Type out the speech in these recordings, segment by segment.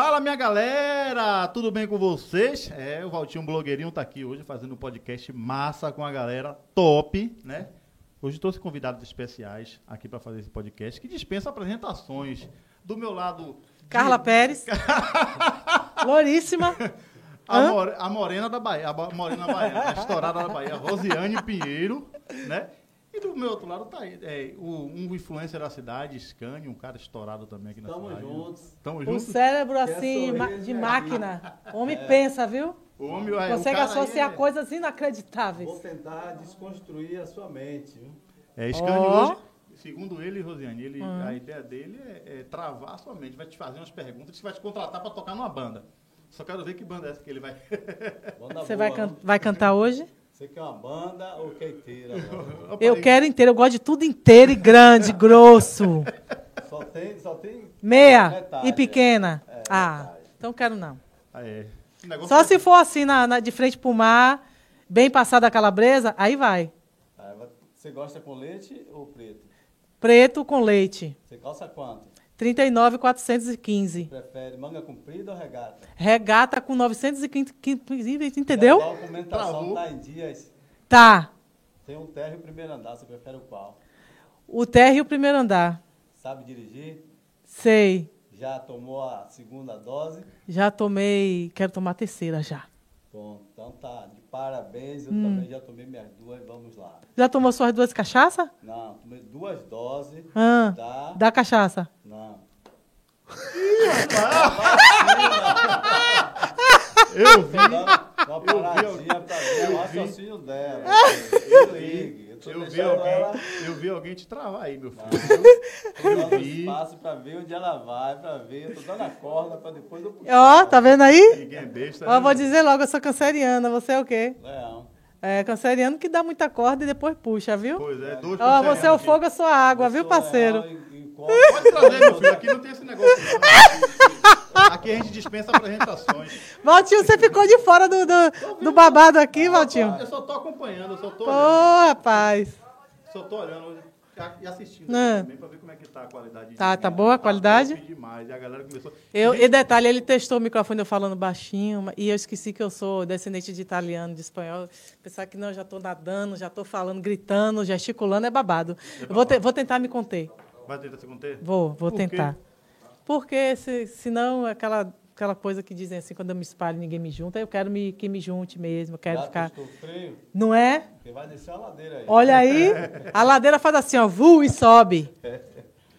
Fala, minha galera! Tudo bem com vocês? É, o Valtinho Blogueirinho tá aqui hoje fazendo um podcast massa com a galera top, né? Hoje trouxe convidados especiais aqui para fazer esse podcast que dispensa apresentações. Do meu lado. Carla Pérez. Louríssima. A, more, a, morena da Bahia, a morena baiana, a estourada da Bahia, Rosiane Pinheiro, né? E do meu outro lado tá aí, é, o, um influencer da cidade, Scania, um cara estourado também aqui na Tamo cidade. juntos. Tamo juntos. cérebro assim, ma- de máquina. Homem pensa, viu? O homem, é, o Consegue associar é- coisas inacreditáveis. Vou tentar desconstruir a sua mente. viu? É, Scania Ó. hoje, segundo ele, Rosiane, ele, a ideia dele é, é travar a sua mente, vai te fazer umas perguntas, que vai te contratar para tocar numa banda. Só quero ver que banda é essa que ele vai. Banda Você boa, vai, can- né? vai cantar hoje? Você quer uma banda ou quer inteira? agora? Eu aí. quero inteiro, eu gosto de tudo inteiro e grande, grosso. só tem, só tem Meia Metade, e pequena. é. É, Ah, metade. então quero não. Ah, é. Só é- se for assim, na, na- de frente pro mar, bem passada a calabresa, aí vai. Vai- Você gosta com leite ou preto? Preto com leite. Você calça quanto? 39,415. Prefere manga comprida ou regata? Regata com 915, entendeu? A documentação Travou. tá em dias. Tá. Tem um térreo e o primeiro andar, você prefere o qual? O térreo e o primeiro andar. Sabe dirigir? Sei. Já tomou a segunda dose? Já tomei. Quero tomar a terceira já. Bom, então tá, de parabéns, eu Hum. também já tomei minhas duas, vamos lá. Já tomou suas duas cachaça? Não, tomei duas doses Ah, da... da cachaça. Não. Eu vi, uma paradinha pra ver o raciocínio dela. Eu ligue. Eu eu vi, alguém, ela eu vi alguém te travar aí, meu filho. Eu dando vi. espaço pra ver onde ela vai, pra ver. Eu tô dando a corda pra depois eu puxar. Ó, tá vendo aí? Ninguém é besta. Ó, né? vou dizer logo, eu sou canceriana. Você é o quê? Leão. É, canceriano que dá muita corda e depois puxa, viu? Pois é, dois Ó, você é o aqui. fogo, eu sou a água, Eu viu, sou parceiro? leão e- e Pode trazer, meu filho. Aqui não tem esse negócio. Aqui a gente dispensa apresentações. Valtinho, você ficou de fora do, do, do babado aqui, Valtinho? Eu só tô acompanhando, eu só tô Pô, olhando. rapaz. Só tô olhando e assistindo Ah. também pra ver como é que tá a qualidade. Tá, tá boa a qualidade? top demais. E a galera começou. Eu, e detalhe, ele testou o microfone eu falando baixinho, e eu esqueci que eu sou descendente de italiano, de espanhol. Pensar que não, já estou nadando, já estou falando, gritando, gesticulando, é babado. Eu vou, te- vou tentar me conter. Vai tentar se conter? Vou, vou Por quê? Porque se, senão é aquela, aquela coisa que dizem assim, quando eu me espalho, ninguém me junta, eu quero me, que me junte mesmo, eu quero Já ficar. freio? Não é? Porque vai descer a ladeira aí. Olha aí, a ladeira faz assim, ó, voo e sobe.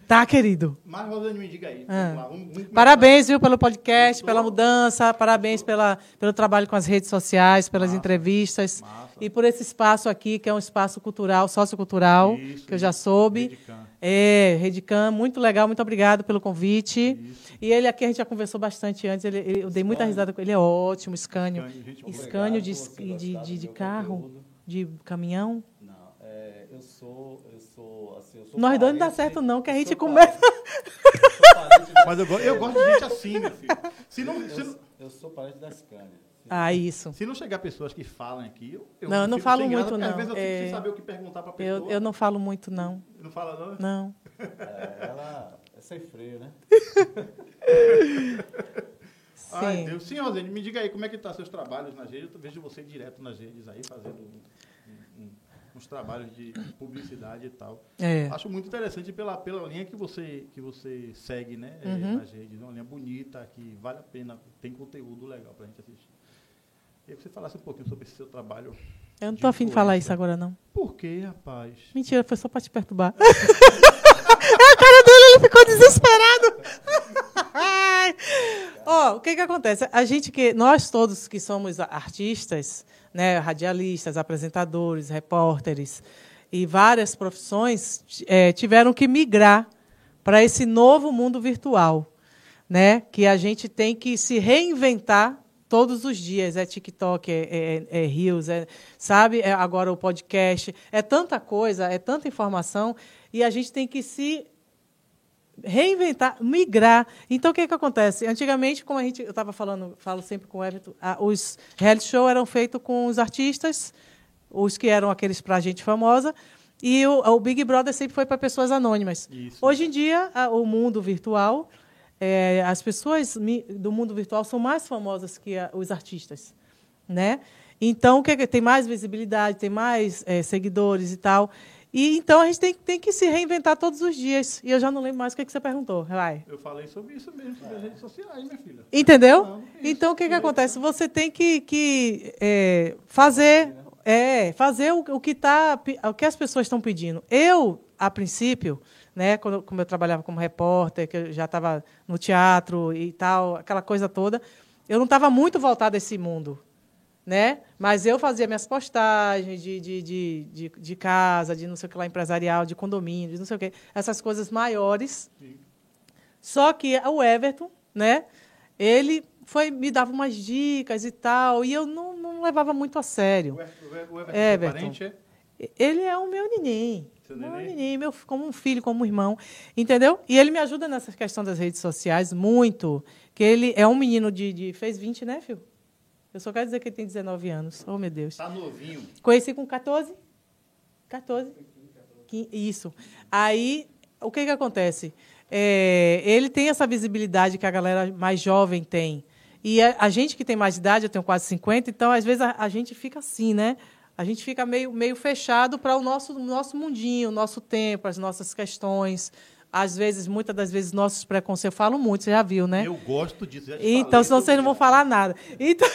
Tá, querido? Mas, Rosane, me diga aí. Ah. Vamos lá, vamos- vamos Parabéns, viu, pelo podcast, pela mudança, parabéns pela, pelo trabalho com as redes sociais, pelas entrevistas Massa. e por esse espaço aqui, que é um espaço cultural, sociocultural, Isso, que eu já soube. Redicam. É, Redicam, muito legal, muito obrigado pelo convite. E ele aqui a gente já conversou bastante antes, ele, ele- eu dei muita risada com ele, ele é ótimo, Scânio. Scânio, de, de, de, de carro, conteúdo. de caminhão. Não, é, eu sou, eu sou, assim, eu sou Nós dois não dá parente- certo não, que a eu gente começa... parente- eu parente Mas eu, eu gosto de gente assim, meu filho. Se não, se, não, eu, eu sou parente da Scania. Ah, isso. se não chegar pessoas que falam aqui, eu, eu Não, eu não falo muito, Às não. vezes eu fico É, sem saber o que perguntar pra pessoa. Eu, eu não falo muito, não. Não fala, não? Não. É, ela é sem freio, né? Ai, Sim. Deus. Sim, Rosane, me diga aí como é que tá seus trabalhos nas redes. Eu vejo você direto nas redes aí, fazendo um- um- uns trabalhos de publicidade e tal. É. Acho muito interessante pela, pela linha que você, que você segue, né? eh, Uhum. nas redes. É uma linha bonita, que vale a pena, tem conteúdo legal pra gente assistir. Queria que você falasse um pouquinho sobre esse seu trabalho. Eu não tô afim de falar isso agora, não. Por quê, rapaz? Mentira, foi só pra te perturbar. é a cara dele, ele ficou desesperado. Ó, o que que acontece? A gente que nós todos que somos artistas, né, radialistas, apresentadores, repórteres e várias profissões eh, tiveram que migrar para esse novo mundo virtual, né? Que a gente tem que se reinventar todos os dias. É TikTok, é, é, é Reels, é, sabe? É agora o podcast. É tanta coisa, é tanta informação e a gente tem que se reinventar, migrar. Então, o que, que acontece? Antigamente, como a gente, eu estava falando, falo sempre com o Everton, os reality show eram feitos com os artistas, os que eram aqueles para gente famosa, e o, o Big Brother sempre foi para pessoas anônimas. Isso. Hoje em dia, a- o mundo virtual é, as pessoas do mundo virtual são mais famosas que a- os artistas, né? Então, que é que- tem mais visibilidade, tem mais é, seguidores e tal. E então a gente tem, tem que se reinventar todos os dias. E eu já não lembro mais o que, é que você perguntou. Vai. Eu falei sobre isso mesmo, sobre as redes sociais, minha filha. Entendeu? Não. Então, o que, que acontece? Você tem que, que é, fazer, é, fazer o, o que tá, o que as pessoas estão pedindo. Eu, a princípio, né, quando, como eu trabalhava como repórter, que eu já estava no teatro e tal, aquela coisa toda, eu não estava muito voltada a esse mundo. Né? Mas eu fazia minhas postagens de, de, de, de, de casa, de não sei o que lá, empresarial, de condomínio, de não sei o que, essas coisas maiores. Só que o Everton, né? Ele foi me dava umas dicas e tal, e eu não, não levava muito a sério. O Everton, o Everton É, parente? Ele é o meu neném. Seu Meu neném? neném, meu, como um filho, como um irmão. Entendeu? E ele me ajuda nessa questão das redes sociais muito. Que ele é um menino de. de fez 20, né, filho? Eu só quero dizer que ele tem 19 anos. Oh, meu Deus. Tá novinho. Conheci com 14? 14? Quin- Isso. Aí, o que, que acontece? É, ele tem essa visibilidade que a galera mais jovem tem. E a, a gente que tem mais idade, eu tenho quase 50, então, às vezes, a, a gente fica assim, né? A gente fica meio, meio fechado para o nosso, nosso mundinho, o nosso tempo, as nossas questões. Às vezes, muitas das vezes, nossos preconceitos. Eu falo muito, você já viu, né? Eu gosto disso. Então, senão vocês não vão falar nada. Então,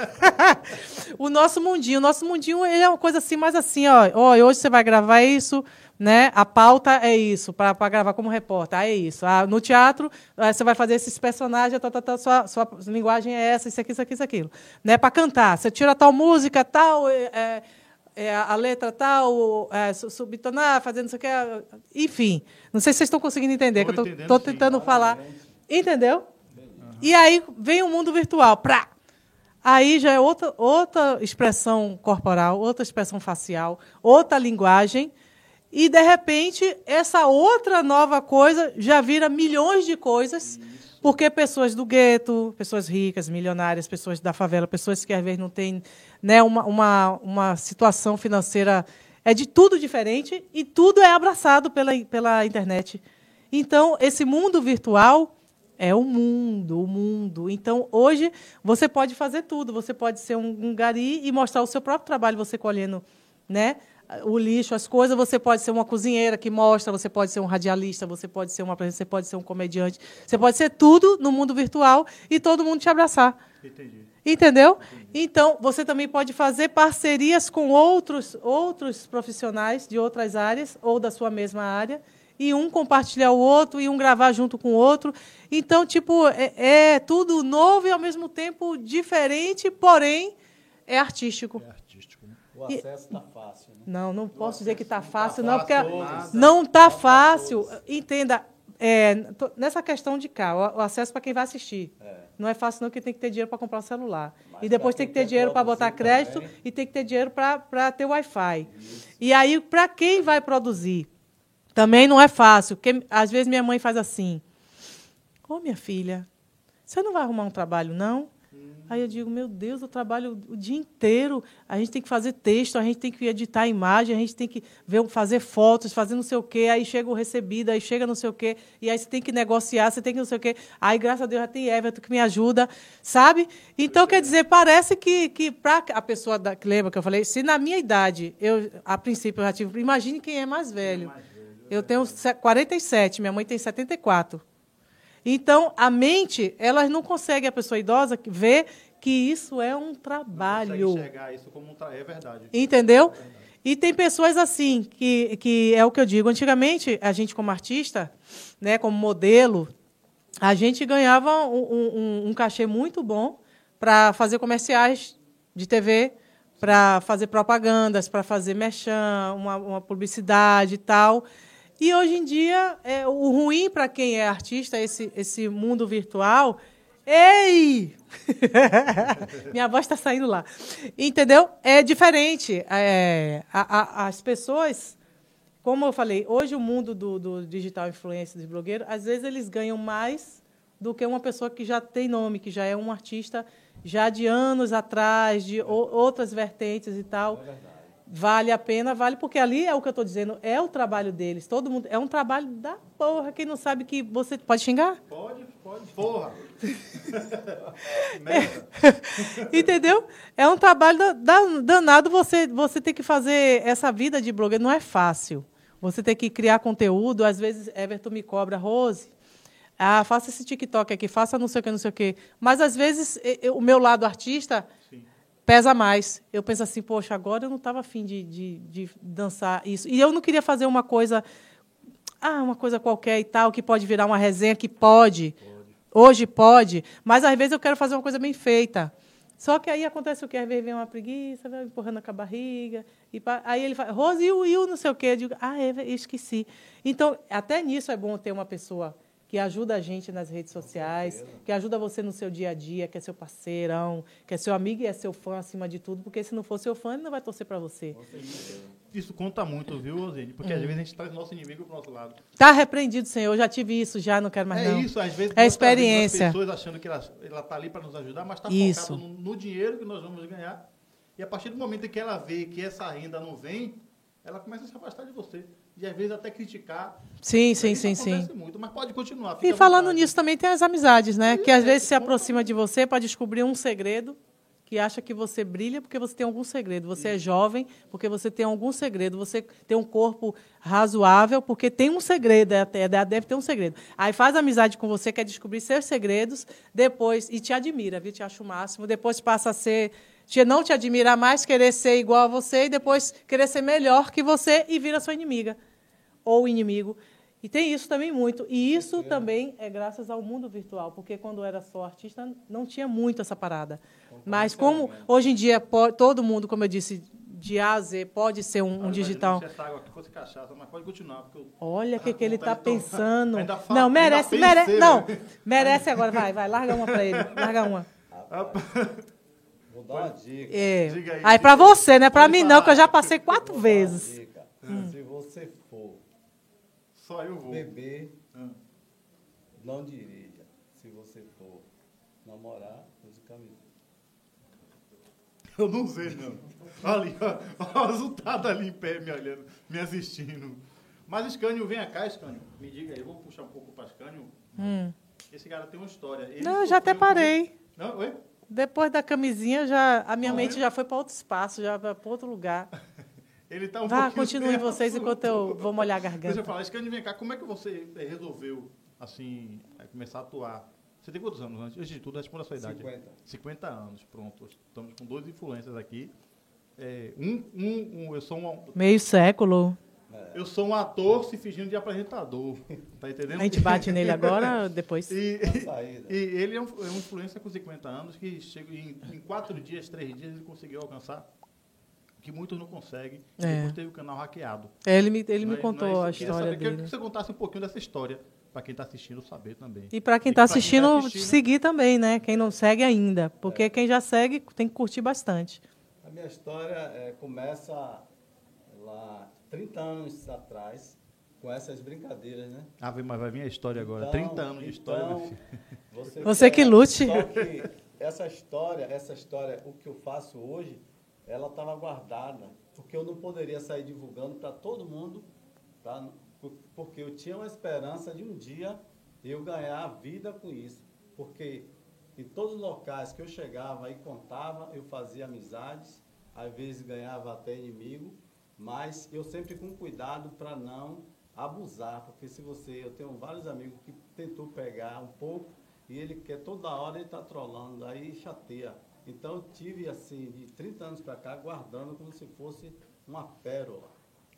o nosso mundinho, o nosso mundinho ele é uma coisa assim, mais assim, ó, ó, hoje você vai gravar isso, né? A pauta é isso, para gravar como repórter, ah, é isso. Ah, no teatro, ah, você vai fazer esses personagens, tá, tá, tá, sua, sua linguagem é essa, isso aqui, isso aqui, isso aquilo. Né? Para cantar, você tira tal música, tal, é, é, é, a letra tal, é, su- subtonar, fazendo isso aqui, é, enfim. Não sei se vocês estão conseguindo entender, Tô que eu estou sim. tentando falar. Entendeu? E aí vem o mundo virtual. Prá! Aí já é outra, outra expressão corporal, outra expressão facial, outra linguagem. E, de repente, essa outra nova coisa já vira milhões de coisas, porque pessoas do gueto, pessoas ricas, milionárias, pessoas da favela, pessoas que às vezes não têm né, uma, uma, uma situação financeira. É de tudo diferente e tudo é abraçado pela, pela internet. Então, esse mundo virtual é o mundo, o mundo. Então, hoje, você pode fazer tudo. Você pode ser um, um gari e mostrar o seu próprio trabalho, você colhendo né, o lixo, as coisas. Você pode ser uma cozinheira que mostra, você pode ser um radialista, você pode ser uma você pode ser um comediante. Você pode ser tudo no mundo virtual e todo mundo te abraçar. Entendi. Entendeu? Então, você também pode fazer parcerias com outros, outros profissionais de outras áreas ou da sua mesma área, e um compartilhar o outro, e um gravar junto com o outro. Então, tipo, é, é tudo novo e ao mesmo tempo diferente, porém é artístico. É artístico. O acesso está fácil, né? Não, não posso dizer que está fácil, tá não, porque fácil, não está fácil. Entenda, é, nessa questão de cá, o, o acesso para quem vai assistir. Não é fácil, não, porque tem que ter dinheiro para comprar o celular. Mas e depois tem que ter dinheiro para botar crédito também. e tem que ter dinheiro para ter Wi-Fi. E aí, para quem vai produzir, também não é fácil, porque às vezes minha mãe faz assim: Ô minha filha, você não vai arrumar um trabalho, não? Aí eu digo, meu Deus, eu trabalho o dia inteiro. A gente tem que fazer texto, a gente tem que editar a imagem, a gente tem que ver, fazer fotos, fazer não sei o quê. Aí chega o recebido, aí chega não sei o quê. E aí você tem que negociar, você tem que não sei o quê. Aí, graças a Deus, já tem Everton que me ajuda, sabe? Então, quer dizer, parece que, que para a pessoa da, que lembra que eu falei, se na minha idade, eu, a princípio, eu já tive. Imagine quem é mais velho. Eu tenho se- 47, minha mãe tem 74. Então, a mente, elas não consegue, a pessoa idosa, ver que isso é um trabalho. enxergar isso como um tra... É verdade. Entendeu? E tem pessoas assim, que, que é o que eu digo. Antigamente, a gente, como artista, né, como modelo, a gente ganhava um, um- um cachê muito bom para fazer comerciais de TV, para fazer propagandas, para fazer merchan, uma, uma publicidade e tal. E hoje em dia, é, o ruim para quem é artista, esse, esse mundo virtual. Ei! Minha voz está saindo lá. Entendeu? É diferente. É, a- a- as pessoas, como eu falei, hoje o mundo do, do digital influencer, dos blogueiros, às vezes eles ganham mais do que uma pessoa que já tem nome, que já é um artista já de anos atrás, de outras vertentes e tal. Vale a pena, vale, porque ali é o que eu estou dizendo, é o trabalho deles. Todo mundo. É um trabalho da porra. Quem não sabe que você. Pode xingar? Pode, Pode, porra. Merda. Entendeu? É um trabalho da- da- danado você, você ter que fazer essa vida de blogger. Não é fácil. Você tem que criar conteúdo. Às vezes, Everton me cobra, Rose, ah, faça esse TikTok aqui, faça não sei o que, não sei o que. Mas, às vezes, eu- o meu lado artista. Pesa mais. Eu penso assim, poxa, agora eu não estava afim de, de, de dançar isso. E eu não queria fazer uma coisa, ah, uma coisa qualquer e tal, que pode virar uma resenha, que pode. Hoje pode, mas às vezes eu quero fazer uma coisa bem feita. Só que aí acontece o quê? Às vezes vem uma preguiça, vai empurrando com a barriga. E pá- aí ele fala, Rose, e o, e o não sei o quê? Eu digo, ah, é, esqueci. Então, até nisso é bom ter uma pessoa que ajuda a gente nas redes sociais, que ajuda você no seu dia a dia, que é seu parceirão, que é seu amigo e é seu fã acima de tudo, porque se não for seu fã, ele não vai torcer para você. Isso conta muito, viu, Rosine? Porque às Hum. vezes a gente traz nosso inimigo pro nosso lado. Tá repreendido, Senhor. Eu já tive isso, já não quero mais é não. isso, às vezes É experiência. as pessoas achando que ela, ela tá ali para nos ajudar, mas está Isso. focada no, no dinheiro que nós vamos ganhar. E a partir do momento em que ela vê que essa renda não vem, ela começa a se afastar de você. E às vezes até criticar. Sim, sim, sim, sim. muito, mas pode continuar. E falando vontade. nisso também tem as amizades, né? Que às É, vezes se conta aproxima de você para descobrir um segredo, que acha que você brilha porque você tem algum segredo. Você é jovem porque você tem algum segredo. Você tem um corpo razoável porque tem um segredo, é até deve ter um segredo. Aí faz amizade com você, quer descobrir seus segredos, depois e te admira, viu? Te acha o máximo. Depois passa a ser te, não te admirar mais, querer ser igual a você e depois querer ser melhor que você e vira sua inimiga ou inimigo. E tem isso também muito. E isso também é graças ao mundo virtual, porque quando era só artista, não tinha muito essa parada. Mas como hoje em dia todo mundo, como eu disse, de A a Z pode ser um, um digital. Aqui cachaça, eu... Olha o que, Ah, que ele está de pensando. Ainda Não, merece, merece. né? Não, merece agora. Vai, vai, larga uma para ele. Larga uma. Vou dar uma dica. É. Diga aí. Aí para você, não é para mim falar. não, que eu já passei quatro vezes. dica. Hum. Se você for Só eu vou. beber, Ah. não dirija. Se você for namorar, use camisa. Eu não sei, não. Ali, ó, o resultado ali em pé, me olhando, me assistindo. Mas, Scânio, vem cá, Scânio. Me diga aí, vou puxar um pouco para Scânio. Hum. Esse cara tem uma história. Ele Não, eu já até parei. com- Não, oi? Depois da camisinha, já, a minha Ah, mente é? já foi para outro espaço, já para outro lugar. Ele tá um Vá, pouquinho continuem vocês enquanto eu vou molhar a Deixa eu garganta. falar, Scânio, vem cá, como é que você resolveu, assim, eh, começar a atuar? Você tem quantos anos? Antes de tudo, responda a sua idade. 50. 50 anos, pronto. Estamos com dois influencers aqui. É, um, um, um- eu sou um, Meio século. Eu sou um ator se fingindo de apresentador. Tá entendendo? A gente bate nele agora, depois. E, Saída. e ele é um, é um influencer com 50 anos que chega em, em quatro dias, três dias, ele conseguiu alcançar o que muitos não conseguem. É. Depois teve o canal hackeado. É, Ele me, ele Não me é- contou não é a queria história saber, queria dele. que você contasse um pouquinho dessa história, para quem está assistindo saber também. E para quem está quem assistindo, tá assistindo- seguir também, né? Quem não segue ainda. Porque quem já segue tem que curtir bastante. A minha história é, começa lá 30 anos atrás, com essas brincadeiras, né? Ah, mas vai vir a história agora. Então, 30 anos de história, meu então, filho. Você, Você que lute. Só que essa história, essa história, o que eu faço hoje, ela estava guardada, porque eu não poderia sair divulgando para todo mundo, tá? Por- porque eu tinha uma esperança de um dia eu ganhar a vida com isso, porque em todos os locais que eu chegava e contava, eu fazia amizades, às vezes ganhava até inimigo, mas eu sempre com cuidado para não abusar, porque se você, eu tenho vários amigos que tentou pegar um pouco e ele quer toda hora ele está trolando, aí chateia. Então eu tive assim de 30 anos para cá guardando como se fosse uma pérola.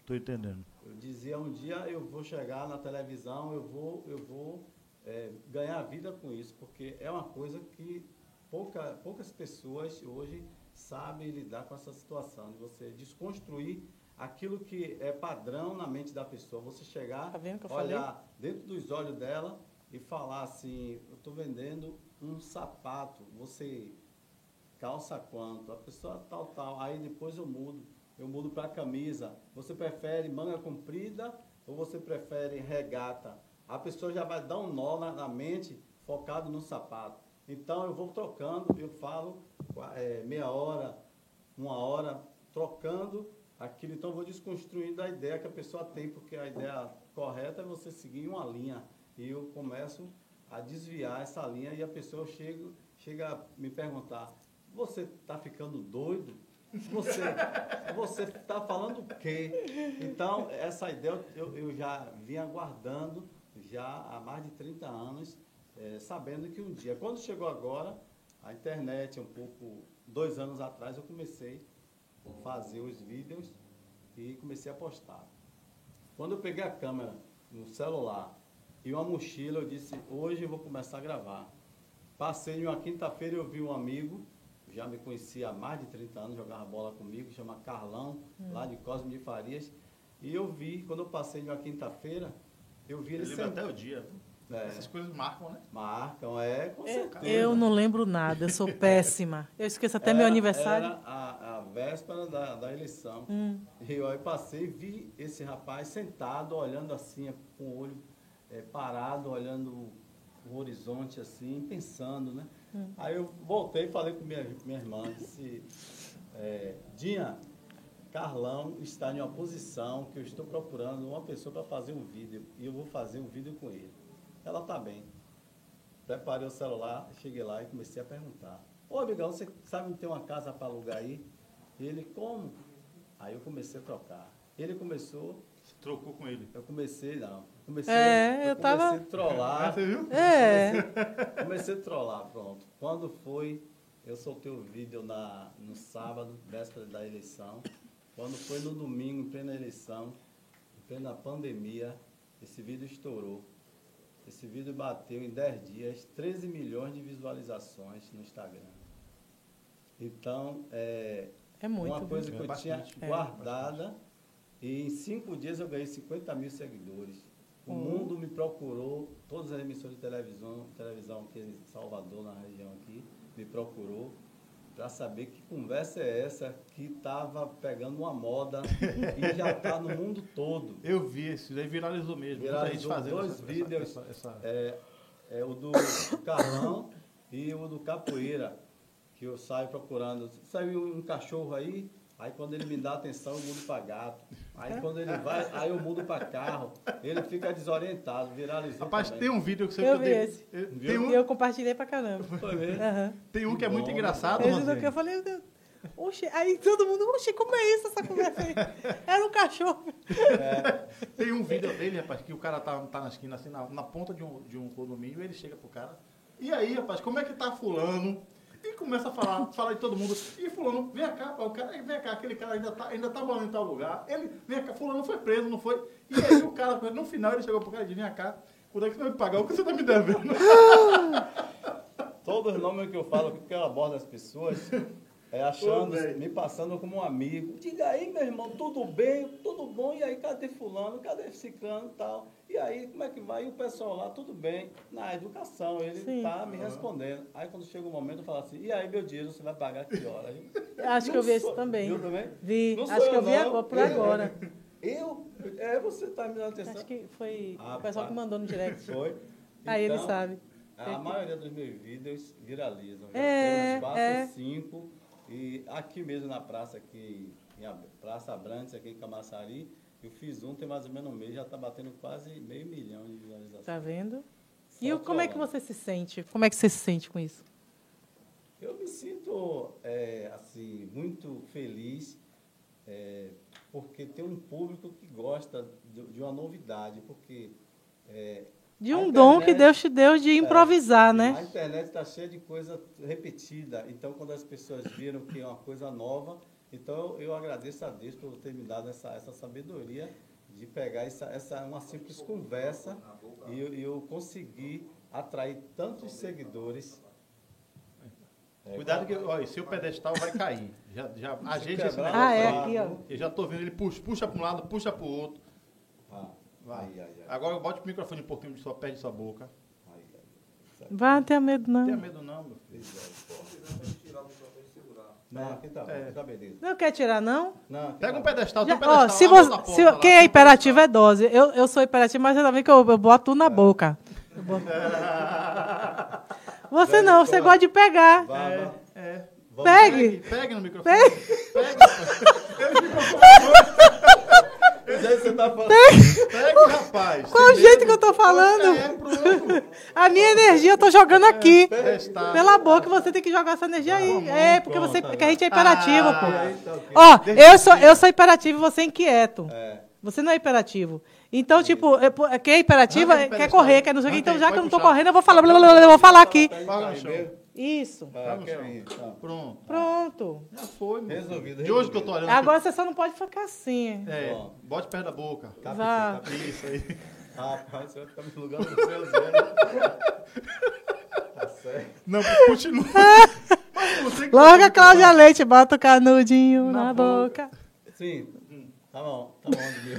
Tô entendendo. Eu dizia um dia eu vou chegar na televisão, eu vou, eu vou é, ganhar vida com isso, porque é uma coisa que pouca, poucas pessoas hoje sabem lidar com essa situação, de você desconstruir aquilo que é padrão na mente da pessoa. Você chegar, Tá olhar dentro dos olhos dela e falar assim, eu estou vendendo um sapato, você calça quanto? A pessoa tal, tal. Aí depois eu mudo. Eu mudo para camisa. Você prefere manga comprida ou você prefere regata? A pessoa já vai dar um nó na, na mente focado no sapato. Então eu vou trocando, eu falo é, meia hora, uma hora, trocando aquilo. Então vou desconstruindo a ideia que a pessoa tem, porque a ideia correta é você seguir uma linha. E eu começo a desviar essa linha e a pessoa chega, chega a me perguntar, você está ficando doido? Você você está falando o quê? Então, essa ideia eu, eu já vinha aguardando já há mais de 30 anos, eh, sabendo que um dia, quando chegou agora, a internet, um pouco, dois anos atrás, eu comecei fazer os vídeos e comecei a postar. Quando eu peguei a câmera no celular e uma mochila, eu disse, hoje eu vou começar a gravar. Passei em uma quinta-feira, eu vi um amigo, já me conhecia há mais de 30 anos, jogava bola comigo, chama Carlão, lá de Cosme de Farias. E eu vi, quando eu passei em uma quinta-feira, eu vi ele Ele sentado. até o dia. É, Essas coisas marcam, né? marcam, é, com certeza. Eu não lembro nada, eu sou péssima. Eu esqueço até meu Era- aniversário. Era a, a véspera da, da eleição. Hum. E eu aí passei e vi esse rapaz sentado, olhando assim, com o olho eh, parado, olhando o horizonte assim, pensando, né? Hum. Aí eu voltei e falei com minha, minha irmã, disse, eh, Dinha, Carlão está em uma posição que eu estou procurando uma pessoa para fazer um vídeo, e eu vou fazer um vídeo com ele. Ela está bem. Preparei o celular, cheguei lá e comecei a perguntar. Ô, amigão, você sabe onde tem uma casa para alugar aí? Ele, como? Aí eu comecei a trocar. Ele começou, Você trocou com ele. eu comecei, não. Comecei, É, eu tava- comecei a trollar. Ah, você viu? É, Comecei a trollar, pronto. Quando foi, eu soltei o vídeo na, no sábado, véspera da eleição. Quando foi no domingo, em plena eleição, em plena pandemia, esse vídeo estourou. Esse vídeo bateu em 10 dias 13 milhões de visualizações no Instagram. Então, é, é muito. uma coisa que É eu bastante. tinha É. guardada e em cinco dias eu ganhei 50 mil seguidores. O Uhum. mundo me procurou, todas as emissoras de televisão, televisão aqui em Salvador, na região aqui, me procurou para saber que conversa é essa que estava pegando uma moda e já está no mundo todo. Eu vi esse, aí viralizou mesmo. Viralizou dois essa- vídeos. essa- essa- É, é o do, do Carlão e o do Capoeira, que eu saio procurando. Saiu um cachorro aí, aí quando ele me dá atenção, eu mudo para gato. Aí quando ele vai, aí eu mudo para carro. Ele fica desorientado, viralizou. Rapaz, também. tem um vídeo que você Eu vi dei- esse. eu- Viu? Tem um, E eu compartilhei pra caramba. Foi mesmo? Aham. tem um que é muito Bom, engraçado, Esse Rosane. daqui eu falei, meu Deus. Oxe, aí todo mundo, oxe, como é isso essa conversa aí? Era um cachorro. Tem um vídeo dele, rapaz, que o cara tá, tá na esquina, assim, na, na ponta de um, de um condomínio, ele chega pro cara. E aí, rapaz, como é que tá fulano? E começa a falar, fala de todo mundo. E fulano, vem cá, o cara, vem cá, aquele cara ainda tá, ainda tá morando em tal lugar. Ele, vem cá, fulano foi preso, não foi? E aí o cara, no final, ele chegou pro cara e disse, vem cá, quando é que você vai me pagar? O que você tá me devendo? Todos os nomes que eu falo, que eu abordo as pessoas, é achando, Ô, velho. me passando como um amigo. Diga aí, meu irmão, tudo bem, tudo bom? E aí, cadê fulano? Cadê ciclano e tal? E aí, como é que vai? E o pessoal lá, tudo bem. Na educação, ele Sim. tá me respondendo. Aí, quando chega o momento, eu falo assim, e aí, meu dinheiro, você vai pagar que hora? Aí, Acho que eu vi sou- também. Viu também? Vi. Não Acho que eu vi não. agora, por agora. Eu? É, você tá me dando atenção. Acho que foi Ah, o pessoal pá. que mandou no direct. Foi. Aí ele Então, sabe. A maioria dos meus vídeos viralizam. É, temos quatro, é. E aqui mesmo na praça, aqui, Praça Abrantes, aqui em Camaçari, eu fiz um, tem mais ou menos um mês, já está batendo quase meio milhão de visualizações. Tá vendo? Só E como é que você se sente? Como é que você se sente com isso? Eu me sinto, é, assim, muito feliz, é, porque tem um público que gosta de, de uma novidade, porque... é, De a um dom que internet- Deus te deu de improvisar, A né? internet está cheia de coisa repetida. Então, quando as pessoas viram que é uma coisa nova, então eu, eu agradeço a Deus por ter me dado essa, essa sabedoria de pegar essa, essa uma simples conversa e eu, eu consegui atrair tantos seguidores. É, Cuidado que, olha, seu pedestal vai cair. Já, já, a Se gente esse negócio Ah, é, aí, aqui, ó. Eu já tô vendo ele puxa, puxa para um lado, puxa para o outro. Vai. ai, ai, ai, Agora bote o microfone um pouquinho de sua perto de sua boca. ai, ai, ai. Vai, não tenha medo, Não tenha não. medo não, meu filho. Não, aqui tá É. tá beleza. Não quer tirar, não? Não, Pega tá um pedestal, Já- tem um pedestal ó, se você, na se- lá, quem é hiperativo é dose. Eu, eu sou hiperativo, mas você também que eu, eu boto tudo na boca. Eu boto- Você não, você gosta de pegar. Vá, vá. pedestal. É. Vamos- Pegue. Pegue, pegue no microfone. Pegue. Mas aí você tá falando. Pegue, rapaz. Qual é o jeito que eu tô falando? É. A minha energia eu tô jogando aqui. Testar. Pela boca, você tem que jogar essa energia aí. É, porque você, pronto, porque a gente é imperativo, Ah, pô. Tá ok. Ó, eu sou, eu sou imperativo e você é inquieto. É. Você não é imperativo. Então, tipo, é, quem é imperativo é- quer correr, quer não sei o quê. Então, já que eu não tô correndo, eu vou falar, eu vou falar aqui. Isso. Tá, no Kevin, tá. Pronto. Pronto. Já foi, meu. Resolvido, De hoje que eu tô olhando. Agora você só não pode ficar assim. É, Ó. bote perto da boca. Tá, Vá. tá, Isso aí. Rapaz, você vai ficar me julgando no seu zero. Tá certo. Não, continua. Logo tá a Cláudia Leite, bota o canudinho na, Na boca. Sim. Tá bom, tá bom, meu.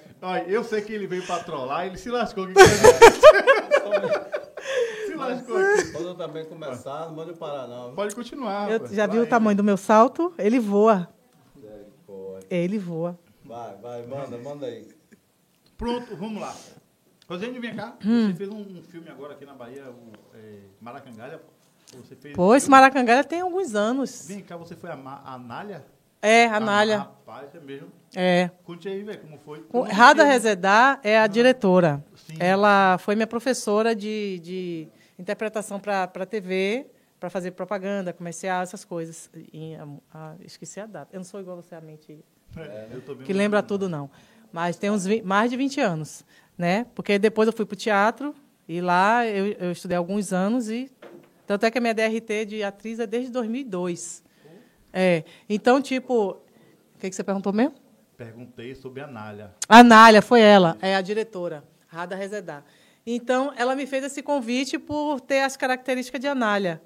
Eu. Olha, eu sei que ele veio pra trollar, ele se lascou. que que se lascou aqui. Quando eu também começar, não mande parar, não. Pode continuar. Eu já viu o tamanho do meu salto? Ele voa. Ele voa. Vai, vai, manda, manda aí. Pronto, vamos lá. Rosane, vem cá. Hum. Você fez um, filme agora aqui na Bahia, o é, Maracangalha. Você fez Pô, um esse. Maracangalha tem alguns anos. Vem cá, você foi a, Ma- a Anália? É, a Nália. Rapaz, é mesmo. É. Conte aí, velho, como foi. O Eu não Rada. Rezedar é a diretora. Sim. Ela foi minha professora de, de interpretação para TV, para fazer propaganda, comercial, essas coisas. E, a- a- esqueci a data. Eu não sou igual você, a mente É, que lembra tudo, não. Mas tem uns vi- mais de 20 anos, né? Porque depois eu fui para o teatro e lá eu, eu estudei alguns anos e tanto é que a minha DRT de atriz é desde 2002. É. Então, tipo, o que, que você perguntou mesmo? Perguntei sobre a Anália. A Nália, foi ela, é a diretora, Rada Rezedar. Então, ela me fez esse convite por ter as características de Anália.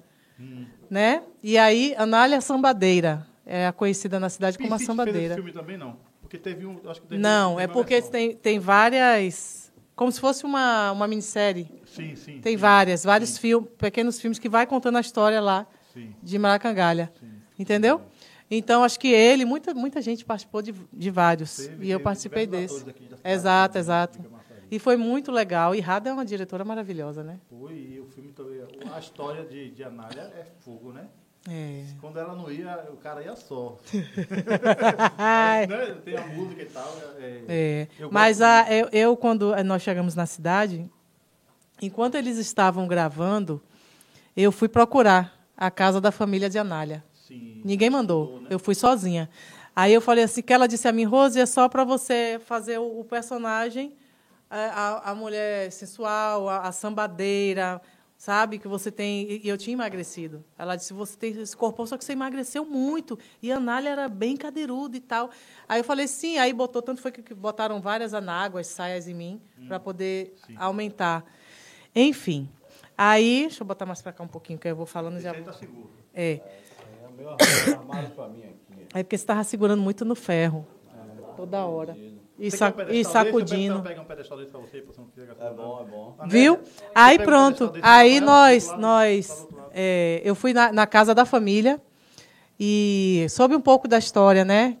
Né? E aí, Anália Sambadeira, é conhecida na cidade como a Pincite fez esse Sambadeira. filme também, não? Porque teve um... Acho que teve Não, teve é porque versão. tem, tem várias. Como se fosse uma, uma minissérie. Sim, sim. Tem sim, várias, vários filmes, pequenos filmes que vai contando a história lá Sim. de Maracangalha. Sim. Entendeu? Então, acho que ele, muita, muita gente participou de, de vários. Teve- e eu participei desse. da cidade Exato, também, exato. E foi muito legal. E Rada é uma diretora maravilhosa, né? Foi, e o filme também... A história de, de Anália é fogo, né? É. Quando ela não ia, o cara ia só. Né? Tem a música e tal. É, É. Mas a, eu, eu, quando nós chegamos na cidade, enquanto eles estavam gravando, eu fui procurar a casa da família de Anália. Sim. Ninguém mandou. Estudou, né? Eu fui sozinha. Aí eu falei assim, que ela disse a mim, Rose, é só para você fazer o, o personagem, a, a- mulher sensual, a, a sambadeira, sabe? Que você tem. E eu tinha emagrecido. Ela disse, você tem esse corpo, só que você emagreceu muito. E a Anália era bem cadeiruda e tal. Aí eu falei, sim, aí botou, tanto foi que botaram várias anáguas, saias em mim, para poder Sim. aumentar. Enfim. Aí, deixa eu botar mais para cá um pouquinho, que eu vou falando Esse já. aí tá seguro. É. É meu armário, armário pra mim aqui. É porque você estava segurando muito no ferro. Toda hora. E, Você sa- quer um e desse? sacudindo. Um você, É bom, é bom. Viu? Aí um pronto. Aí nós, lado, nós, tá é, eu fui na, na casa da família e soube um pouco da história, né?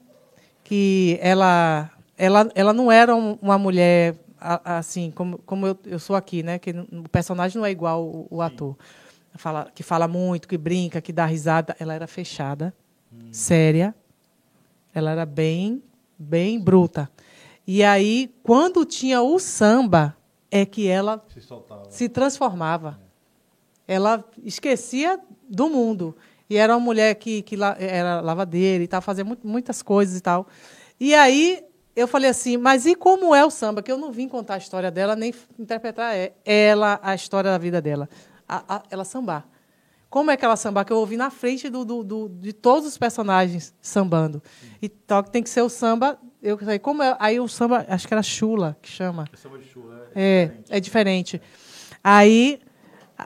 Que ela, ela, ela não era um- uma mulher assim como, como eu, eu sou aqui, né? Que o personagem não é igual o, o ator. Fala, que fala muito, que brinca, que dá risada. Ela era fechada, séria. Ela era bem, bem bruta. E aí, quando tinha o samba, é que ela Se se transformava. Ela esquecia do mundo. E era uma mulher que, que la- era lavadeira e tal, fazia mu- muitas coisas e tal. E aí eu falei assim, mas e como é o samba? Que eu não vim contar a história dela, nem interpretar é- ela, a história da vida dela. A- a- ela sambar. Como é que ela sambar? Que eu ouvi na frente do, do- do- de todos os personagens sambando. E tal, que tem que ser o samba. Eu falei, como é? Aí o samba, acho que era chula que chama. É samba de chula. É, diferente. é diferente. Aí,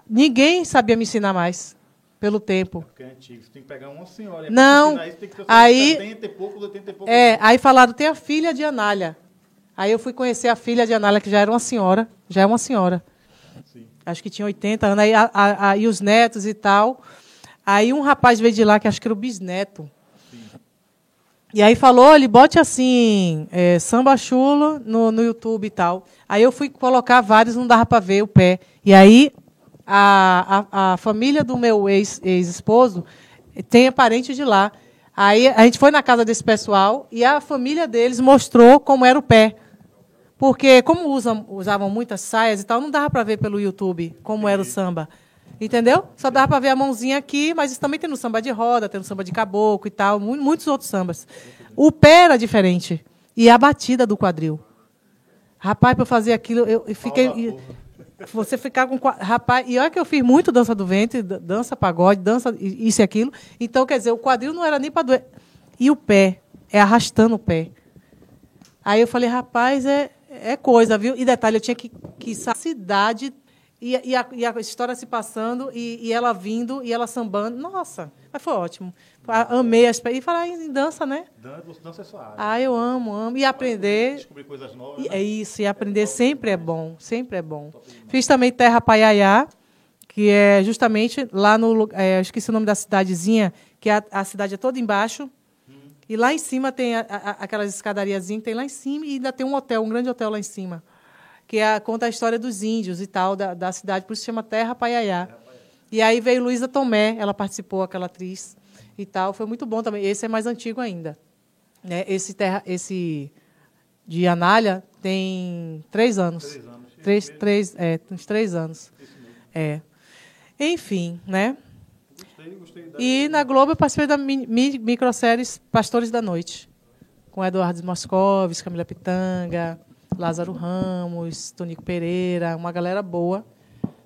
ninguém sabia me ensinar mais, pelo tempo. Porque é antigo. Você tem que pegar uma senhora. e Não, isso, tem que ser aí- 70 e pouco, 80 e pouco. É, aí falaram, tem a filha de Anália. Aí eu fui conhecer a filha de Anália, que já era uma senhora, já é uma senhora. Sim. Acho que tinha 80 anos, aí, a- a- e os netos e tal. Aí um rapaz veio de lá, que acho que era o bisneto. E aí falou, ele bote assim, é, samba chulo no, no YouTube e tal. Aí eu fui colocar vários, não dava para ver o pé. E aí a, a, a família do meu ex- ex-esposo tem parente de lá. Aí a gente foi na casa desse pessoal e a família deles mostrou como era o pé. Porque, como usam, usavam muitas saias e tal, não dava para ver pelo YouTube como era o samba. Entendeu? Só dava para ver a mãozinha aqui, mas isso também tem no samba de roda, tem no samba de caboclo e tal, mu- muitos outros sambas. O pé era diferente. E a batida do quadril. Rapaz, para eu fazer aquilo, eu, fiquei. Você ficar com. Rapaz, e olha que eu fiz muito dança do ventre, dan- dança pagode, dança isso e aquilo. Então, quer dizer, o quadril não era nem para doer. E o pé, é arrastando o pé. Aí eu falei, rapaz, é, é coisa, viu? E detalhe, eu tinha que, que sair da cidade e, e, a, e a história se passando e, e ela vindo e ela sambando. Nossa, mas foi ótimo. A- Amei as E falar em dança, né? Dan- você Dança é sua área. Ah, eu amo, amo. E aprender. Descobrir coisas novas. Né? É isso, e aprender sempre é bom, sempre é bom. Fiz também Terra Paiaiá, que é justamente lá no. É, eu esqueci o nome da cidadezinha, que é a, a cidade é toda embaixo. E lá em cima tem a- a- aquelas escadariazinhas que tem lá em cima, e ainda tem um hotel, um grande hotel lá em cima. Que é conta a história dos índios e tal, da, da cidade, por isso se chama Terra Paiaiá. E aí veio Luísa Tomé, ela participou, aquela atriz e tal. Foi muito bom também. Esse é mais antigo ainda. Né? Esse, terra, esse de Anália tem três anos. Três anos. Três, três, é, uns três anos. É. Enfim, né? Gostei, gostei da E na Globo eu participei da mi, mi, microséries Pastores da Noite, com Eduardo Moscovis, Camila Pitanga, Lázaro Ramos, Tonico Pereira, uma galera boa,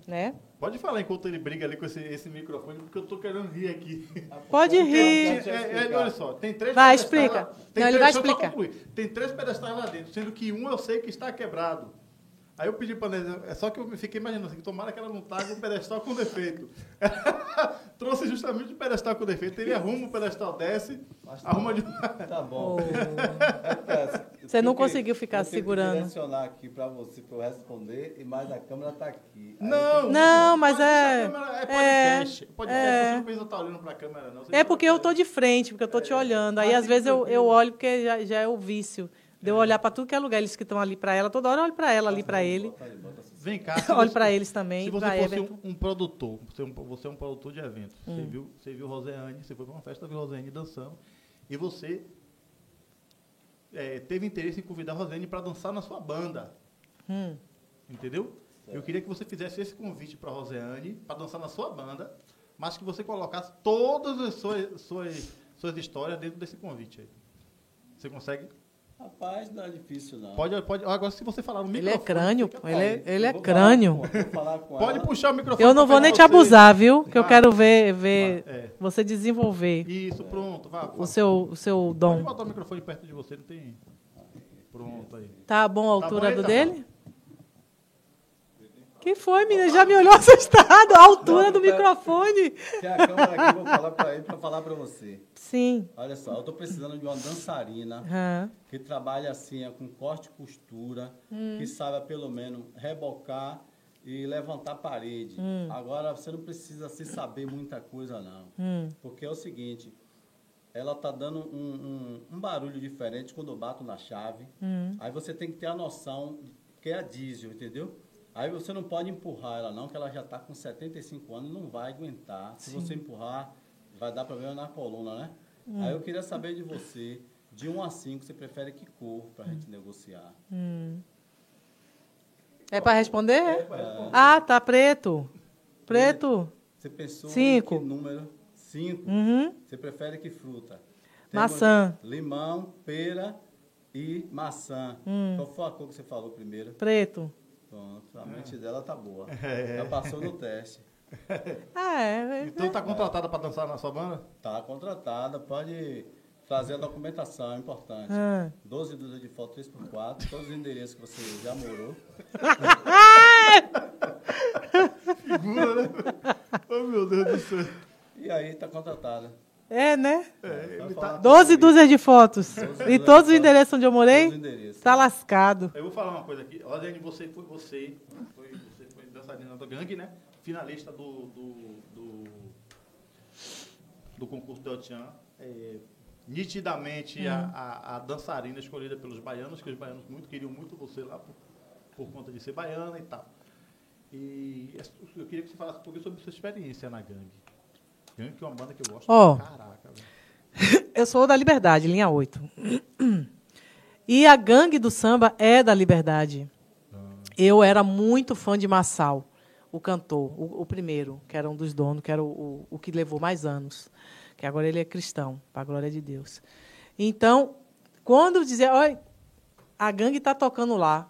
né? Pode falar enquanto ele briga ali com esse, esse microfone, porque eu tô querendo rir aqui. Pode rir. É, é, explicar. olha só, tem três Vai, pedestais explica. lá- Tem Não, ele três, vai eu só explicar. Tem três pedestais lá dentro, sendo que um eu sei que está quebrado. Aí eu pedi para é só que eu fiquei imaginando assim, que tomara que ela não traga um pedestal com defeito. Trouxe justamente o pedestal com defeito. Ele arruma o pedestal, desce, Mas tá arruma de. Tá bom. Oh. É Você não eu conseguiu ficar eu segurando. direcionar aqui para você para eu responder, e mais a câmera tá aqui. Aí eu Não, Não, mas é- câmera- É é, podcast. podcast é. Você não precisa estar olhando para a câmera, não. Você É porque eu tô de frente, porque eu tô te olhando. Aí às vezes eu, eu olho porque já, já é o vício. De eu olhar para tudo que é lugar, eles que estão ali para ela, toda hora eu olho para ela, ali para ele. Assim. Vem cá. Olho para eles também, Se você fosse Everton. um, um produtor, você é um, você é um produtor de evento, Hum. você, viu, você viu Roseane, você foi para uma festa, viu Roseane dançando, e você é, teve interesse em convidar a Roseane para dançar na sua banda, Hum. entendeu? Eu queria que você fizesse esse convite para a Roseane, para dançar na sua banda, mas que você colocasse todas as suas, suas, suas histórias dentro desse convite aí. Você consegue? Rapaz, não é difícil não. Pode, pode. Agora, se você falar no Ele microfone... é crânio, pô, ele é, ele é vou crânio. falar com- vou falar com Pode ela. puxar o microfone. Eu não vou nem te você. abusar, viu? Que eu quero ver, ver É. você desenvolver Isso, pronto. Vá, o seu, o seu Pode dom. botar o microfone perto de você, não tem. Pronto aí. Tá bom a Tá altura bom, do dele? Que foi, menina? Já me olhou assustado. A altura do Não, pera- microfone. Tem a câmera aqui, vou falar para ele para falar para você. Sim. Olha só, eu estou precisando de uma dançarina Aham. que trabalhe assim, com corte e costura, Hum. que saiba pelo menos rebocar e levantar parede. Hum. Agora, você não precisa se saber muita coisa, não. Hum. Porque é o seguinte, ela tá dando um, um- um barulho diferente quando eu bato na chave. Hum. Aí você tem que ter a noção que é a diesel, entendeu? Aí você não pode empurrar ela não, que ela já está com 75 anos e não vai aguentar. Se você empurrar, vai dar problema na coluna, né? Hum. Aí eu queria saber de você, de 1 a 5, você prefere que cor para a gente negociar? É para responder? É, Ah, tá preto. Preto. Você pensou Cinco. em que número? 5. Uhum. Você prefere que fruta? Maçã. Limão, pera e maçã. Hum. Qual foi a cor que você falou primeiro? Preto. Pronto, a mente dela tá boa. É. Já passou no teste. Ah, é. Então tá contratada para dançar na sua banda? Tá contratada, pode trazer a documentação, é importante. Ah. 12 dúzias de foto 3x4, todos os endereços que você já morou. Figura, né? oh, meu Deus do céu. E aí tá contratada. É, né? É, tá... com 12 você. dúzias de fotos. E todos os endereços onde eu morei? Todos os endereços. Tá lascado. Eu vou falar uma coisa aqui. Rosane, você foi você, foi, você foi dançarina do gangue, né? Finalista do, do, do, do concurso do Tchan. É, nitidamente a, a, a dançarina escolhida pelos baianos, que os baianos muito queriam muito você lá por, por conta de ser baiana e tal. E eu queria que você falasse um pouquinho sobre sua experiência na gangue. Que é uma banda que eu gosto. Pra Caraca, velho. Eu sou da Liberdade, linha 8. E a gangue do samba é da Liberdade. Eu era muito fã de Massal, o cantor, o, o primeiro, que era um dos donos, que era o, o, o que levou mais anos. Que agora ele é cristão, para a glória de Deus. Então, quando dizia, olha, a gangue está tocando lá.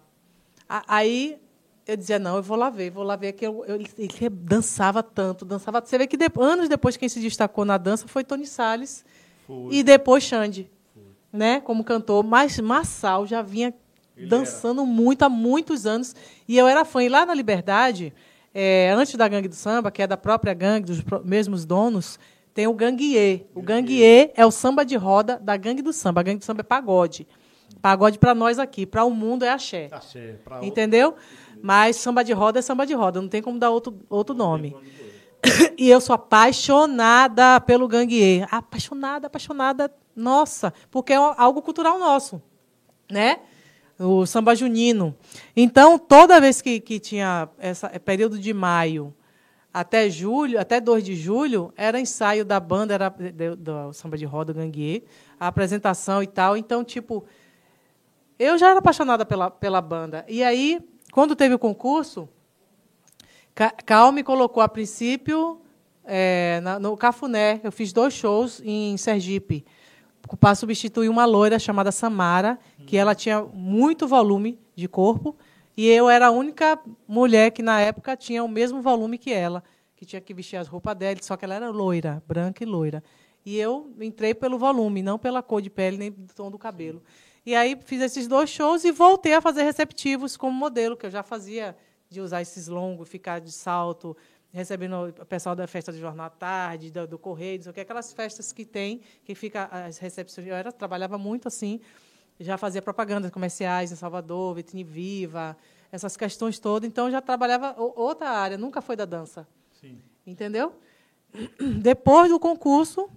Aí eu dizia, não, eu vou lá ver, vou lá ver que eu, eu, ele dançava tanto, dançava. Você vê que de, anos depois quem se destacou na dança foi Tony Salles foi. e depois Xande, foi. né, como cantor. Mas Massal já vinha ele dançando era. muito há muitos anos e eu era fã. E lá na Liberdade, é, antes da Gangue do Samba, que é da própria gangue, dos mesmos donos, tem o Ganguiê. O Ganguiê é o samba de roda da Gangue do Samba. A Gangue do Samba é pagode. Pagode para nós aqui, para o mundo é axé. axé Entendeu? Outro... Mas samba de roda é samba de roda, não tem como dar outro, outro nome. E eu sou apaixonada pelo Ganguiê. Apaixonada, apaixonada. Nossa, porque é algo cultural nosso. Né? O samba junino. Então, toda vez que, que tinha esse é período de maio até julho, até 2 de julho, era ensaio da banda, era do, do samba de roda, Ganguiê, a apresentação e tal. Então, tipo, eu já era apaixonada pela, pela banda. E aí, quando teve o concurso, Cal me colocou a princípio é, no Cafuné. Eu fiz dois shows em Sergipe para substituir uma loira chamada Samara, que ela tinha muito volume de corpo, e eu era a única mulher que na época tinha o mesmo volume que ela, que tinha que vestir as roupas dela, só que ela era loira, branca e loira. E eu entrei pelo volume, não pela cor de pele nem do tom do cabelo. E aí fiz esses dois shows e voltei a fazer receptivos como modelo, que eu já fazia de usar esses longos, ficar de salto, recebendo o pessoal da festa de jornal à tarde, do, do Correio, não sei o que, aquelas festas que tem, que fica as recepções. Eu era, trabalhava muito assim, já fazia propagandas comerciais em Salvador, Vitrine Viva, essas questões todas. Então, já trabalhava outra área, nunca foi da dança. Sim. Entendeu? Depois do concurso,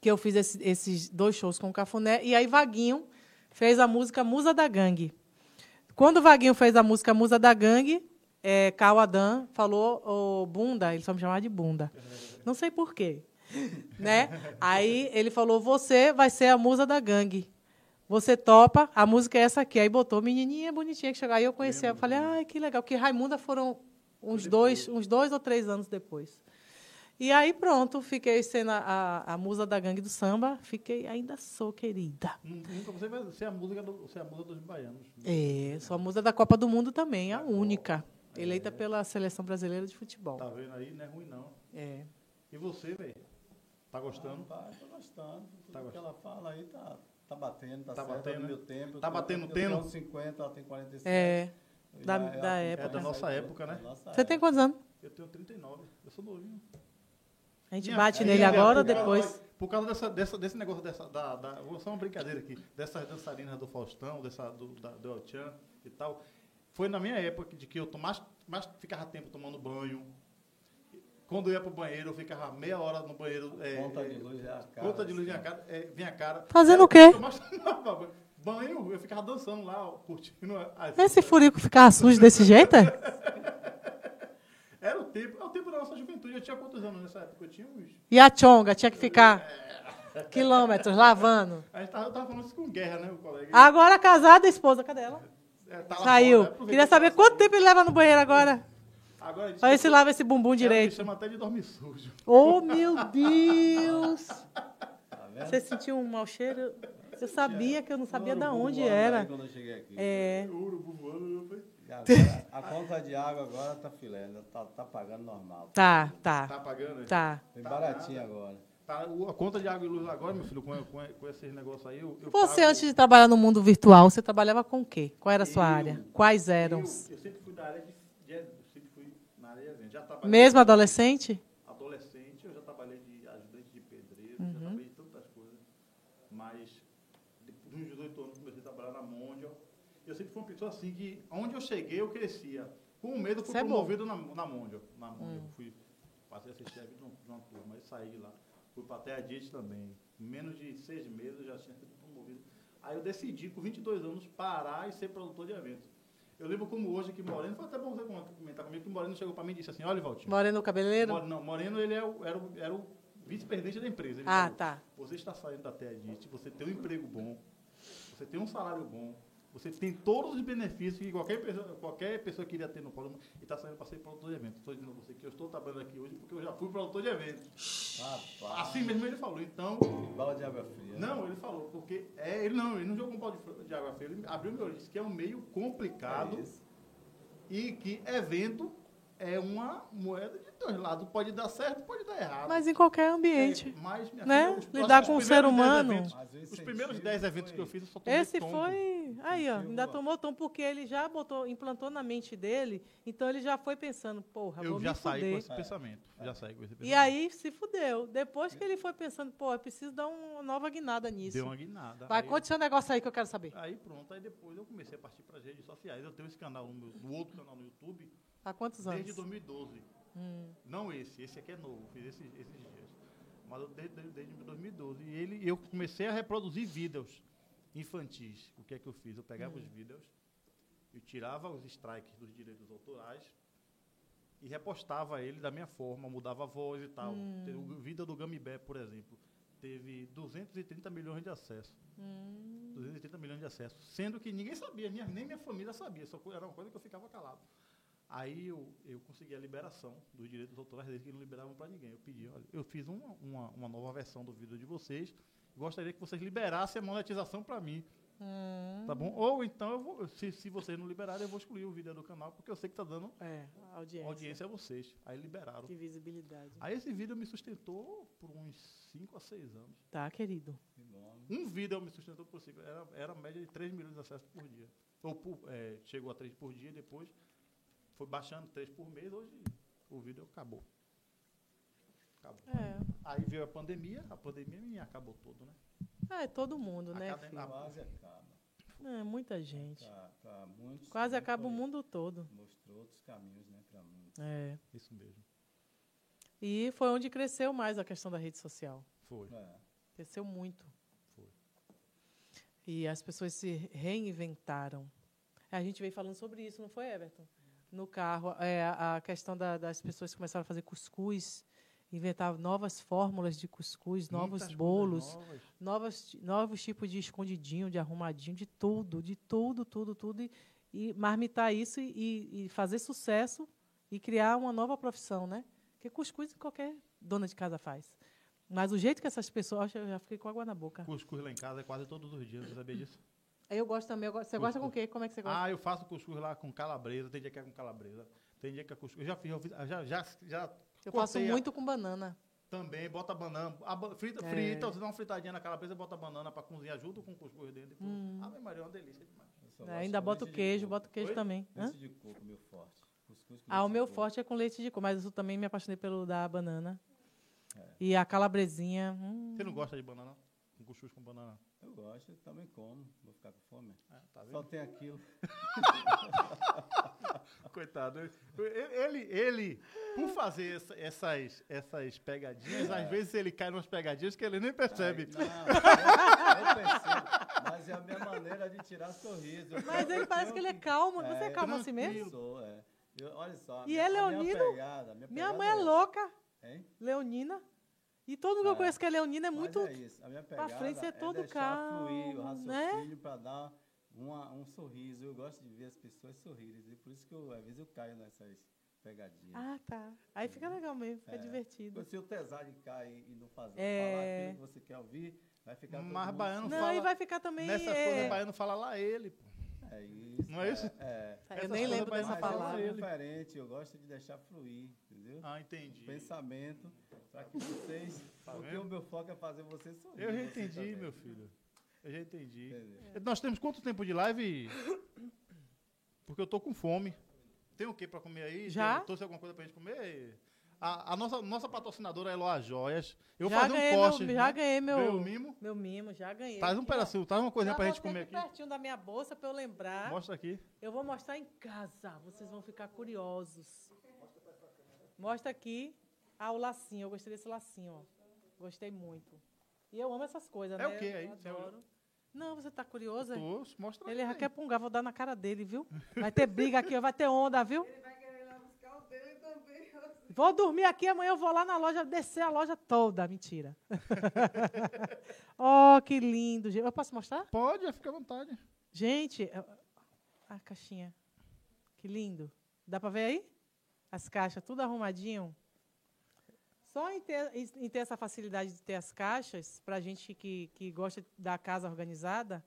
que eu fiz esse, esses dois shows com o Cafuné, e aí Vaguinho fez a música Musa da Gangue. Quando o Vaguinho fez a música Musa da Gangue, é, Cal Adam falou, o Bunda, ele só me chamava de Bunda. Não sei porquê. né? Aí ele falou, você vai ser a musa da gangue. Você topa, a música é essa aqui. Aí botou menininha bonitinha que chegou. Aí eu conheci, eu falei, ai, que legal. Porque Raimunda foram uns dois, uns dois ou três anos depois. E aí pronto, fiquei sendo a, a, a, musa da gangue do samba, fiquei, ainda sou querida. Nunca você vai ser a música do, ser a musa dos baianos. É, sou a musa da Copa do Mundo também, a única. É. Eleita pela seleção brasileira de futebol. Tá vendo aí? Não é ruim não. É. E você, velho? Tá gostando? Ah, tô gostando. Tudo tá que ela fala aí tá, tá batendo, tá, tá certo, batendo, no meu tempo. Tá batendo eu tempo? Eu tenho 50, ela tem 47. É. Da, é, da época. É da nossa época, né? Nossa você época. tem quantos anos? Eu tenho 39. Eu sou novinho. A gente bate nele agora ou depois? Por causa dessa, dessa, desse negócio dessa. Da, da, vou só uma brincadeira aqui. Dessas dançarinas do Faustão, dessa, do, da, do El Chan e tal. Foi na minha época de que eu mais, mais ficava tempo tomando banho. Quando eu ia pro banheiro, eu ficava meia hora no banheiro. É, conta de luz é a cara. Conta de luz vinha a cara. É, vinha a cara. Fazendo o quê? banho, eu ficava dançando lá, curtindo. As... Esse furico ficava sujo desse jeito? Era o tempo, é o tempo da nossa juventude. Eu tinha quantos anos nessa época? Eu tinha uns. E a chonga tinha que ficar é. quilômetros lavando. A gente tava, tava falando isso com guerra, né, o colega? Agora casada, a esposa, cadê ela? É, tá Saiu. Fora, né? Queria saber quanto tempo ele leva no banheiro agora. Agora Olha se lava esse bumbum direito. chama até de dormir sujo. Oh, meu Deus! Tá Você sentiu um mau cheiro? Eu sabia que eu não sabia de onde era. Quando eu cheguei aqui. É. Agora, a conta de água agora tá filé, tá, tá pagando normal. Tá, tá. Tá pagando? Tá. Tem baratinho agora. Tá, a conta de água e luz agora, meu filho, com, com, com esses negócios aí. Eu, eu você, pago... antes de trabalhar no mundo virtual, você trabalhava com o quê? Qual era a sua eu, área? Quais eram? Eu, eu, sempre fui da área de. de eu sempre fui na área de já Mesmo adolescente? Adolescente, eu já trabalhei de ajudante de pedreiro, uhum. já trabalhei de tantas coisas. Mas, nos 18 anos, comecei a trabalhar na Mondial eu sempre fui uma pessoa assim que, onde eu cheguei, eu crescia. Com medo, fui Isso é promovido é na, na Mondial. Na Mondial. Hum. Fui, passei a ser chefe de, de uma turma, aí saí de lá. Fui para a Terra Diet também. Menos de seis meses, eu já tinha sido promovido. Aí eu decidi, com 22 anos, parar e ser produtor de eventos. Eu lembro como hoje que Moreno, foi até bom você comentar comigo, que Moreno chegou para mim e disse assim, olha, Valtinho. Moreno Cabeleiro? Moreno, não, Moreno ele é o, era, o, era o vice-presidente da empresa. Ele ah, falou, tá. Você está saindo da Terra Diet, você tem um emprego bom, você tem um salário bom, você tem todos os benefícios que qualquer pessoa, qualquer pessoa queria ter no programa e está saindo para ser produtor de evento. Estou dizendo a você que eu estou trabalhando aqui hoje porque eu já fui produtor de evento. Rapaz, Assim mesmo ele falou. Então, balde de água fria. não, ele falou, porque é, ele não, ele não jogou um pau de, água fria, ele abriu meu olho, disse que é um meio complicado É e que evento é uma moeda de dois lados. Pode dar certo, pode dar errado. Mas em qualquer ambiente. É, mas, né? filha, Lidar com o ser humano. eventos- os primeiros incentivo 10 eventos foi- que eu fiz, eu só tomei Esse tombo. foi. Aí, ó, ainda tomou tom porque ele já botou, implantou na mente dele, então ele já foi pensando, porra, Eu vou já me saí com fuder. esse pensamento. Já saí com esse pensamento. E aí se fudeu. Depois que ele foi pensando, pô, eu preciso dar uma nova guinada nisso. Deu uma guinada. Vai, aí, conte seu negócio aí que eu quero saber. aí pronto, aí depois eu comecei a partir para as redes sociais. Eu tenho esse canal, no, meu, no outro canal no YouTube, Há quantos anos? desde 2012. Hum. Não esse, esse aqui é novo, fiz esses, esses dias. Mas eu desde, desde, desde 2012. E ele, eu comecei a reproduzir vídeos infantis. O que é que eu fiz? Eu pegava os vídeos, eu tirava os strikes dos direitos autorais e repostava ele da minha forma, mudava a voz e tal. Te- O vídeo do Gamibé, por exemplo, teve 230 milhões de acessos. 230 milhões de acessos. Sendo que ninguém sabia, nem minha família sabia. Só era uma coisa que eu ficava calado. Aí eu, eu consegui a liberação dos direitos autorais deles, que não liberavam para ninguém. Eu pedi, olha, eu fiz uma, uma, uma nova versão do vídeo de vocês, gostaria que vocês liberassem a monetização para mim. Hum. Tá bom? Ou então, eu vou, se, se vocês não liberarem, eu vou excluir o vídeo do canal, porque eu sei que está dando É, audiência. audiência a vocês. Aí liberaram. De visibilidade. Aí esse vídeo me sustentou por uns 5 a 6 anos. Tá, querido. Que. Um vídeo me sustentou por 5 era, era a média de 3 milhões de acessos por dia. Ou por- é, chegou a 3 por dia, depois foi baixando 3 por mês, hoje o vídeo acabou. Acabou. É. Aí veio a pandemia, a pandemia me acabou tudo, né? É, todo mundo, né, Acaba- filho? Quase acaba. É, muita gente. Pra muitos. Quase né, acaba o mundo todo. Mostrou outros caminhos, né, pra muitos. É. Isso mesmo. E foi onde cresceu mais a questão da rede social. Foi. É. Cresceu muito. Foi. E as pessoas se reinventaram. A gente veio falando sobre isso, não foi, Everton? No carro, é, a questão da- das pessoas que começaram a fazer cuscuz, inventar novas fórmulas de cuscuz, novos Muitas bolos, novas. novos, novos tipos de escondidinho, de arrumadinho, de tudo, de tudo, tudo, tudo. E, e marmitar isso e, e fazer sucesso e criar uma nova profissão, né? Porque cuscuz qualquer dona de casa faz. Mas o jeito que essas pessoas. Eu já fiquei com água na boca. Cuscuz lá em casa é quase todos os dias, você sabia disso? Eu gosto também. eu gosto- Você gosta com o quê? Como é que você gosta? Ah, eu faço cuscuz lá com calabresa, tem dia que é com calabresa, tem dia que é cuscuz. Eu já fiz, eu fiz- já, já, já eu faço cortei a- muito com banana. Também, bota banana, a frita, É. frita, você dá uma fritadinha na calabresa, bota banana pra cozinhar junto com o cuscuz dentro. Hum. Ave Maria, é uma delícia demais. É, ainda bota o queijo, bota o queijo Oi? também. Hã? Leite de coco, meu forte. Cuscuz com Ah, o meu coco. forte é com leite de coco, mas eu também me apaixonei pelo da banana. É. E a calabresinha. hum. Você não gosta de banana? Com cuscuz com banana? Eu gosto, eu também como. Vou ficar com fome. É, tá Só tem aquilo. Coitado. Ele, ele, por fazer essa- essas, essas pegadinhas, às vezes ele cai nas pegadinhas que ele nem percebe. Aí, não, eu, eu percebo, mas é a minha maneira de tirar sorriso. Mas ele parece que ele é calmo. Você é É, calmo assim mesmo? Eu sou, é. Eu- olha só. E minha- é a minha leonino? pegada- minha Minha pegada mãe é essa. louca, Hein? leonina. E todo mundo que eu É. conheço que é leonina é Mas muito. é isso. A minha pegada frente, você é todo deixar fluir o calmo, né? raciocínio para dar uma, um sorriso. Eu gosto de ver as pessoas sorrirem. E por isso que eu, às vezes eu caio nessas pegadinhas. Ah, tá. Aí fica legal mesmo, fica É. divertido. Se o tesade cai e não fazer, É. falar aquilo que você quer ouvir, vai ficar todo Mas mundo baiano. Não, fala- e vai ficar também. Nessas é, coisas, o baiano fala lá ele, pô. É isso. Não é isso? É. Eu nem lembro dessa palavra. é diferente, eu gosto de deixar fluir, entendeu? Ah, entendi. Pensamento, para que vocês. Tá porque o meu foco é fazer vocês sorrir. Eu já entendi, também. meu filho. Eu já entendi. Entendeu? Nós temos quanto tempo de live? Porque eu tô com fome. Tem o que pra comer aí? Já? Tem- Trouxe alguma coisa pra gente comer? A, a nossa, nossa patrocinadora é Eloa Joias. Eu vou já fazer ganhei um corte. meu, já né? ganhei meu, o mimo? meu mimo, já ganhei. Traz um pedacinho, traz uma coisinha Já pra gente comer aqui aqui. pertinho da minha bolsa pra eu lembrar. Mostra aqui. Eu vou mostrar em casa. Vocês vão ficar curiosos. Mostra aqui. Ah, o lacinho. Eu gostei desse lacinho, ó. Gostei muito. E eu amo essas coisas, É né? o quê aí? Adoro. Não, você tá curioso? é? Tô, mostra Ele já quer pungar, vou dar na cara dele, viu? Vai ter briga aqui, vai ter onda, viu? Ele vai querer ir lá buscar o dele também. Vou dormir aqui, amanhã eu vou lá na loja, descer a loja toda. Mentira. oh, que lindo. Eu posso mostrar? Pode, fica à vontade. Gente, é- a caixinha. Que lindo. Dá para ver aí? As caixas, tudo arrumadinho. Só em ter, em ter essa facilidade de ter as caixas, para a gente que, que gosta da casa organizada,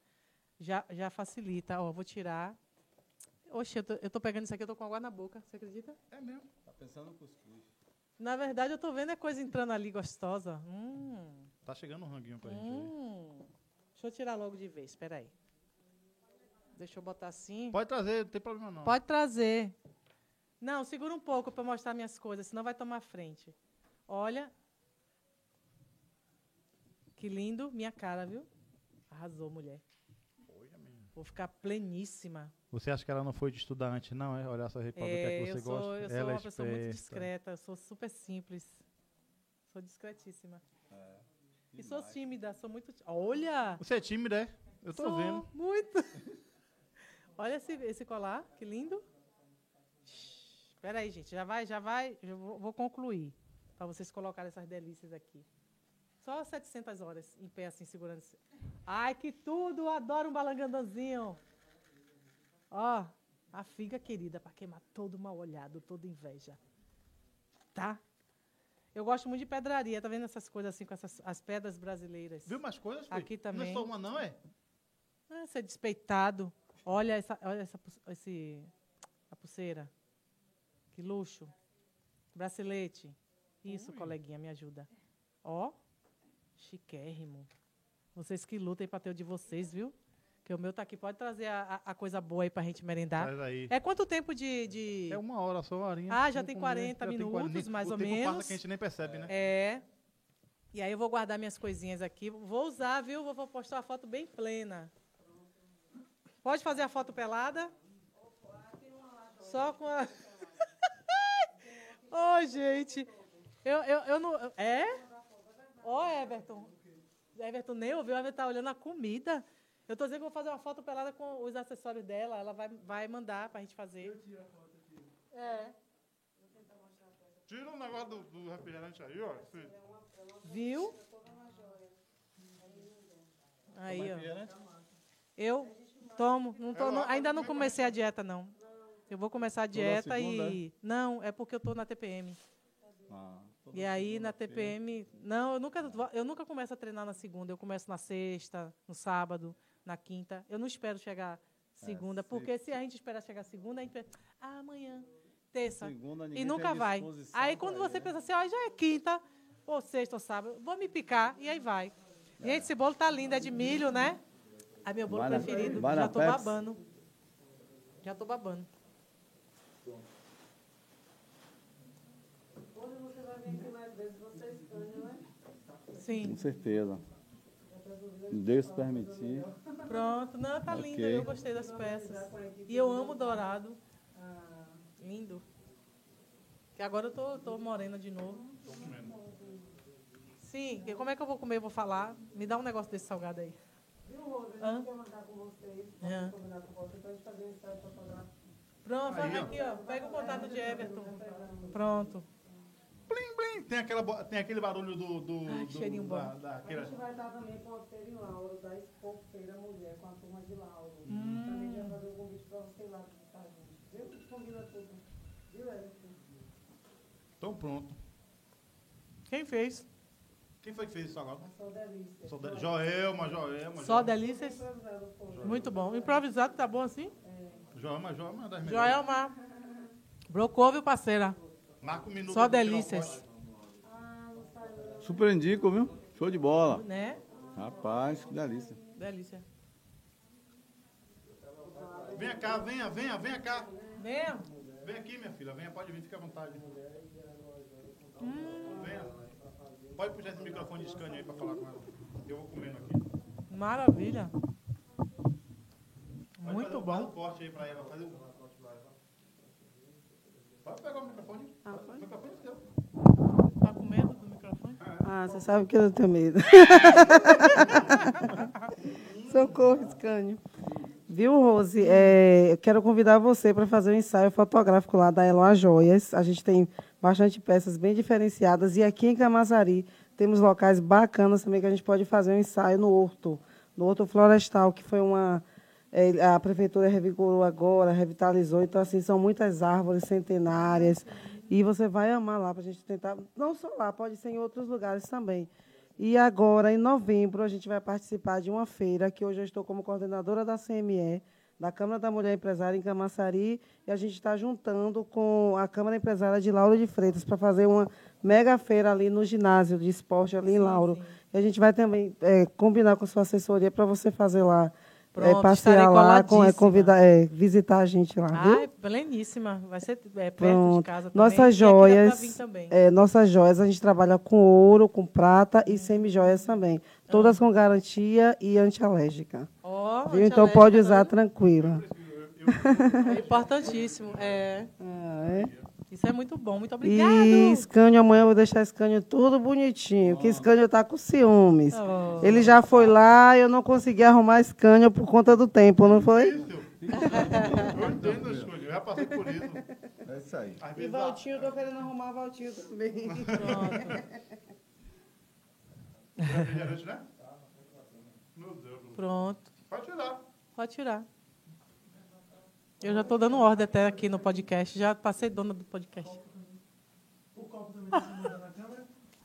já, já facilita. Ó, vou tirar. Oxe, eu tô, eu tô pegando isso aqui, eu tô com água na boca. Você acredita? É mesmo. Tá pensando no cuscuz. Na verdade, eu tô vendo é coisa entrando ali gostosa. Hum, Tá chegando um ranguinho pra gente aí. hum. Deixa eu tirar logo de vez, espera aí. Deixa eu botar assim. Pode trazer, não tem problema não. Pode trazer. Não, segura um pouco para mostrar minhas coisas, senão vai tomar frente. Olha. Que lindo, minha cara, viu? Arrasou, mulher. Vou ficar pleníssima. Você acha que ela não foi de estudar antes, não? É? Olhar essa roupa, o que é É, que você eu sou, gosta. eu sou ela uma é pessoa muito discreta, eu sou super simples. Sou discretíssima. É. E sou tímida, sou muito. Olha! Você é tímida, é? Eu tô Sou vendo. Muito. Olha esse, esse colar, que lindo. Espera aí, gente, já vai, já vai, já vou, vou concluir para vocês colocarem essas delícias aqui. Só 700 horas em pé assim segurando. esse- Ai, que tudo! Adoro um balangandãozinho. Ó, a figa querida para queimar todo mal olhado, toda inveja. Tá? Eu gosto muito de pedraria, tá vendo essas coisas assim com essas as pedras brasileiras? Viu mais coisas? filho? Aqui Não também. é só uma, não, é? Ah, ser despeitado. Olha essa, olha essa, esse, a pulseira. Que luxo. Bracelete. Isso, Ui. coleguinha, me ajuda. Ó, chiquérrimo. Vocês que lutem para ter o de vocês, viu? Que o meu tá aqui. Pode trazer a, a- a coisa boa aí pra gente merendar. Traz aí. É quanto tempo de... de- É uma hora só, uma horinha. Ah, já tem comer. 40 Já tem minutos, mais o ou tempo menos. passa que a gente nem percebe, né? É. E aí eu vou guardar minhas coisinhas aqui. Vou usar, viu? Vou, vou postar uma foto bem plena. Pode fazer a foto pelada? Só com a. Ô, gente. Eu, eu, eu não. É? Ó, Everton. Everton nem ouviu, Everton tá olhando a comida. Eu tô dizendo que eu vou fazer uma foto pelada com os acessórios dela. Ela vai, vai mandar pra gente fazer. É. Tira o negócio do, do refrigerante aí, ó. Esse- Viu? Aí, ó. Eu tomo. Não tô, Eu- não- ainda não eu- comecei a dieta, não. Eu vou começar a dieta e. Não, é porque eu tô na TPM. Ah, toda E aí na. TPM. Não, eu nunca, eu nunca começo a treinar na segunda. Eu começo na sexta, no sábado, na quinta. Eu não espero chegar segunda, É, porque se a gente esperar chegar segunda, a gente pensa, ah, amanhã, terça. Segunda, E nunca vai. Aí quando ir, você né? pensa assim, ó, já é quinta, ou sexta ou sábado, vou me picar, e aí vai. Gente, esse bolo tá lindo, é de milho, né? É meu bolo preferido. Já tô babando. Já tô babando. Sim, Com certeza. Deus permitir. pronto. Não, tá Ok. linda, eu gostei das peças. E eu amo dourado. Lindo. Que agora eu tô, tô morena de novo. Sim, como é que eu vou comer? Eu vou falar. Me dá um negócio desse salgado aí. Hã? Hã? Pronto, Aí, ó. aqui, ó. Pega o contato de Everton. Pronto. Tem, aquela, tem aquele barulho do. do, Ai, do- cheirinho bom. da, da- A aquela- gente vai estar também com a feira em Lauro, da Expofeira Mulher, com a turma de Lauro. Hum. Também já fazer o convite para você lá visitar a gente. Viu? Convida tudo. Viu, Everton? Então pronto. Quem fez? Quem foi que fez isso agora? A Só Delícia. Só de- Joelma, Joelma. Só Joelma. delícias? Muito bom. Improvisado tá bom assim? Joelma, Joelma é das melhores. Joelma. Brocouve, parceira. Marca um minuto. Só delícias. corte. Ah, não saiu. Super indico, viu? Show de bola. Né? Rapaz, que delícia. Delícia. Venha cá, venha, venha, venha cá. Venha. Vem aqui, minha filha. Venha, pode vir, fica à vontade. Hum. Venha. Pode puxar esse microfone de Scania aí pra falar com ela. Eu vou comendo aqui. Maravilha. Pode Muito fazer um- bom. faz um corte aí pra ela. Fazer um... Pode pegar o microfone. Ah, O microfone é seu. Tá com medo do microfone? Ah, você sabe que eu tenho medo. Socorro, Scânio. Viu, Rose? É, eu quero convidar você para fazer um ensaio fotográfico lá da Eloa Joias. A gente tem bastante peças bem diferenciadas. E aqui em Camaçari temos locais bacanas também que a gente pode fazer um ensaio no Horto, no Horto Florestal, que foi uma. é, a prefeitura revigorou agora, revitalizou. Então, assim, são muitas árvores centenárias. E você vai amar lá para a gente tentar. Não só lá, pode ser em outros lugares também. E agora, em novembro, a gente vai participar de uma feira que hoje eu estou como coordenadora da CME, da Câmara da Mulher Empresária em Camaçari, e a gente está juntando com a Câmara Empresária de Lauro de Freitas para fazer uma mega feira ali no ginásio de esporte ali em Lauro. E a gente vai também é, combinar com a sua assessoria para você fazer lá, é, Pronto, passear estarei lá, com, é, convidar, é, visitar a gente lá, viu? Ai, pleníssima. Vai ser é, perto Pronto. de casa também. Nossas pra joias, é, nossas joias a gente trabalha com ouro, com prata e semi-joias também. Todas com garantia e antialérgica. Viu? Então pode usar tranquilo. É importantíssimo. É. Ah, é? Isso é muito bom. Muito obrigado. E Scânio, amanhã eu vou deixar Scânio tudo bonitinho, que Scânio tá com ciúmes. Oh. Ele já foi lá e eu não consegui arrumar Scânio por conta do tempo, não foi? Eu entendo, Júlio. Eu já passei por isso. É isso aí. E Valtinho, eu tô querendo arrumar Valtinho também. a- refrigerante, né? Meu Deus. Pronto. Pode tirar. Pode tirar. Eu já estou dando ordem até aqui no podcast. Já passei dona do podcast.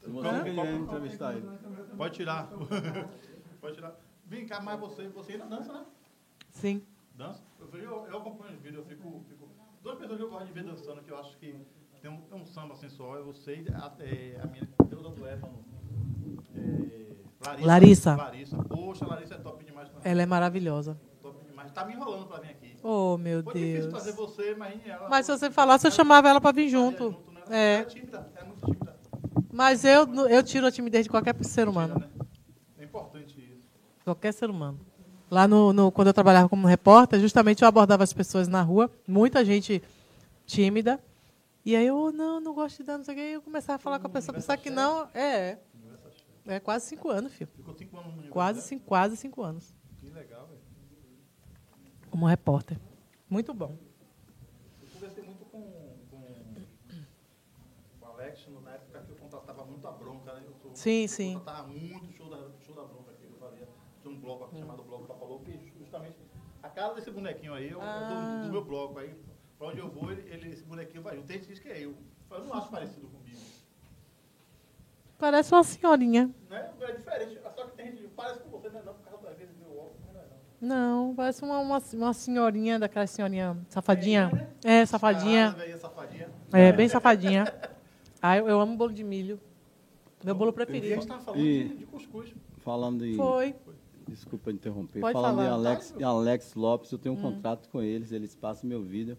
Você que ia entrevistar ele. Pode tirar. Pode tirar. Vem cá, mas você, você ainda dança, né? Sim. Dança. Eu, eu, eu acompanho os vídeos, eu fico, fico. Duas pessoas que eu gosto de ver dançando, que eu acho que tem um, tem um samba sensual, é você e a, é, a minha deusa do Éfano. É, Larissa. Larissa. Larissa. Poxa, Larissa é top demais também. Ela é maravilhosa. Top demais. Tá me enrolando pra vir aqui. Oh, meu Foi difícil Deus. trazer você, mas ela. Mas se você falasse, eu chamava ela para vir junto. né? É. É tímida, é muito tímida. Mas eu, eu tiro a timidez de qualquer ser humano. Né? É importante isso. Qualquer ser humano. Lá no, no- quando eu trabalhava como repórter, justamente eu abordava as pessoas na rua, muita gente tímida. E aí eu, não, não gosto de dar, não sei o quê. E eu começava a falar com a pessoa, pensar que não. É. É quase cinco anos, filho. Ficou cinco anos no Quase né? cinco, quase cinco anos. Que. Como repórter. Muito bom. Eu conversei muito com, com, com o Alex na época que eu contratava muito a bronca, né? Eu, sou- Sim, eu sim. contratava muito show da, show da bronca aqui. Eu fazia, tinha um bloco aqui chamado Bloco Papalou, que justamente a cara desse bonequinho aí, eu, Ah. do, do meu bloco aí, pra onde eu vou, ele, ele- esse bonequinho vai. O texto diz que é eu. Eu não acho parecido comigo. Parece uma senhorinha. Né? É diferente. Só que tem gente que parece com você, né? Não, por causa das vezes meu óculos, não é parece uma, uma, uma senhorinha, daquela senhorinha safadinha. É, safadinha. Caralho, velho, safadinha. É, bem safadinha. Ah, eu, eu amo bolo de milho. Meu bolo E a preferido. gente tava falando E- de, cuscuz. Falando de. Foi. Desculpa interromper. Pode Falando falar. em Alex, em Alex Lopes, eu tenho um contrato com eles, eles passam meu vídeo.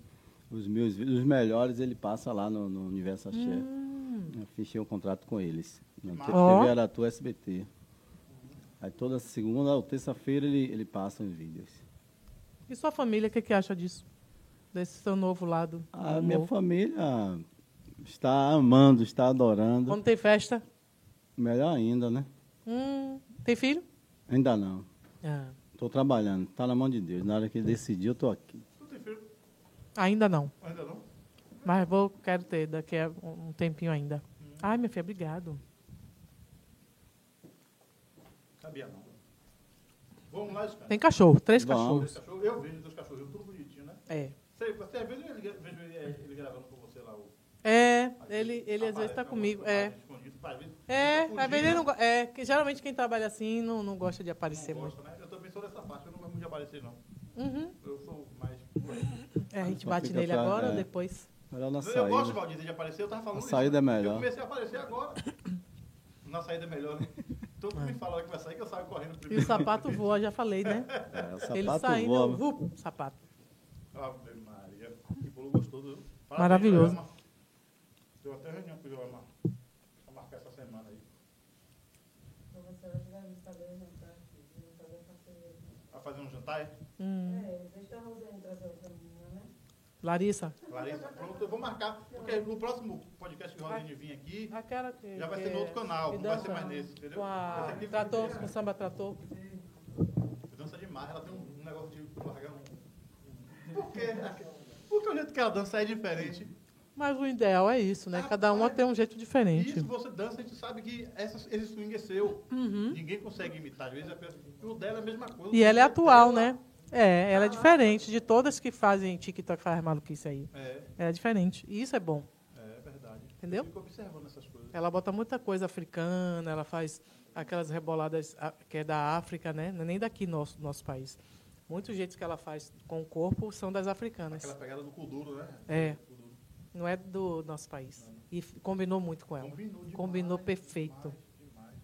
Os meus vídeos, os melhores ele passa lá no, no Universo Axé. Eu fechei um contrato com eles. Na. Ó. TV Aratu SBT. Aí toda segunda ou terça-feira ele, ele passa os vídeos. E sua família, o que, que acha disso? Desse seu novo lado? A amor? minha família está amando, está adorando. Quando tem festa? Melhor ainda, né? Hum, tem filho? Ainda não. Ah, Estou trabalhando, está na mão de Deus. Na hora que ele decidir, eu estou aqui. Tu tem filho? ainda não. Ainda não? Mas vou, quero ter daqui a um tempinho ainda. Ai, minha filha, obrigado. Sabia não. Vamos lá, Scan. Tem cachorro, três Vamos. cachorros. Cachorro, eu vejo teus cachorros tudo bonitinho, né? É. Você, você às vezes eu vejo ele, ele gravando com você lá. O, É, ele, ele às vezes está comigo. É. É, às vezes fugindo, ele não go- É, que geralmente quem trabalha assim não, não gosta de não aparecer muito. gosta, né? Eu também sou dessa parte, eu não gosto muito de aparecer, não. Uhum. Eu sou mais. É, a gente Só bate nele pra- agora ou é. depois? Melhor na Eu, saída. eu gosto, Valdir, de aparecer, eu tava falando A isso. saída é melhor. Eu comecei a aparecer agora. Na saída é melhor, né? Todo mundo me fala que vai sair, que eu saio correndo E primeiro. o sapato voa, já falei, né? É, o Ele sapato saindo, voa. eu, vup, sapato. Ave Maria. Que bolo gostoso? Parabéns, Maravilhoso. Joelma. Deu até reunião com o Joelma. Pra marcar essa semana aí. Então você vai chegar no Instagram jantar aqui, no Instagram parceria. Vai fazer um jantar, é? Hum. É, deixa a Rosane trazer outra menina, né? Larissa. Larissa, pronto, eu vou marcar. Porque no próximo podcast que o Rodine vir aqui, que, já vai ser no outro canal, não vai ser mais nesse, entendeu? Com a trator, com samba trator. dança demais, ela tem um negócio de largar um. Por quê? Porque o jeito que ela dança é diferente. Mas o ideal é isso, né? Cada uma tem um jeito E diferente. isso você dança, a gente sabe que essa, esse swing é seu. Ninguém consegue imitar. Às vezes a pessoa, o dela é a mesma coisa. Uhum. E ela é atual, né? É, ela é diferente de todas que fazem TikTok, faz maluquice aí. É, Ela é diferente. E isso é bom. é verdade. Entendeu? Eu fico observando essas coisas. Ela bota muita coisa africana, ela faz aquelas reboladas ah, que é da África, né? Não é nem daqui nosso nosso país. Muitos jeitos que ela faz com o corpo são das africanas. Aquela pegada do Kuduro, né? É. Kuduro. Não é do nosso país. E combinou muito com ela. Combinou demais, Combinou perfeito. Demais, demais.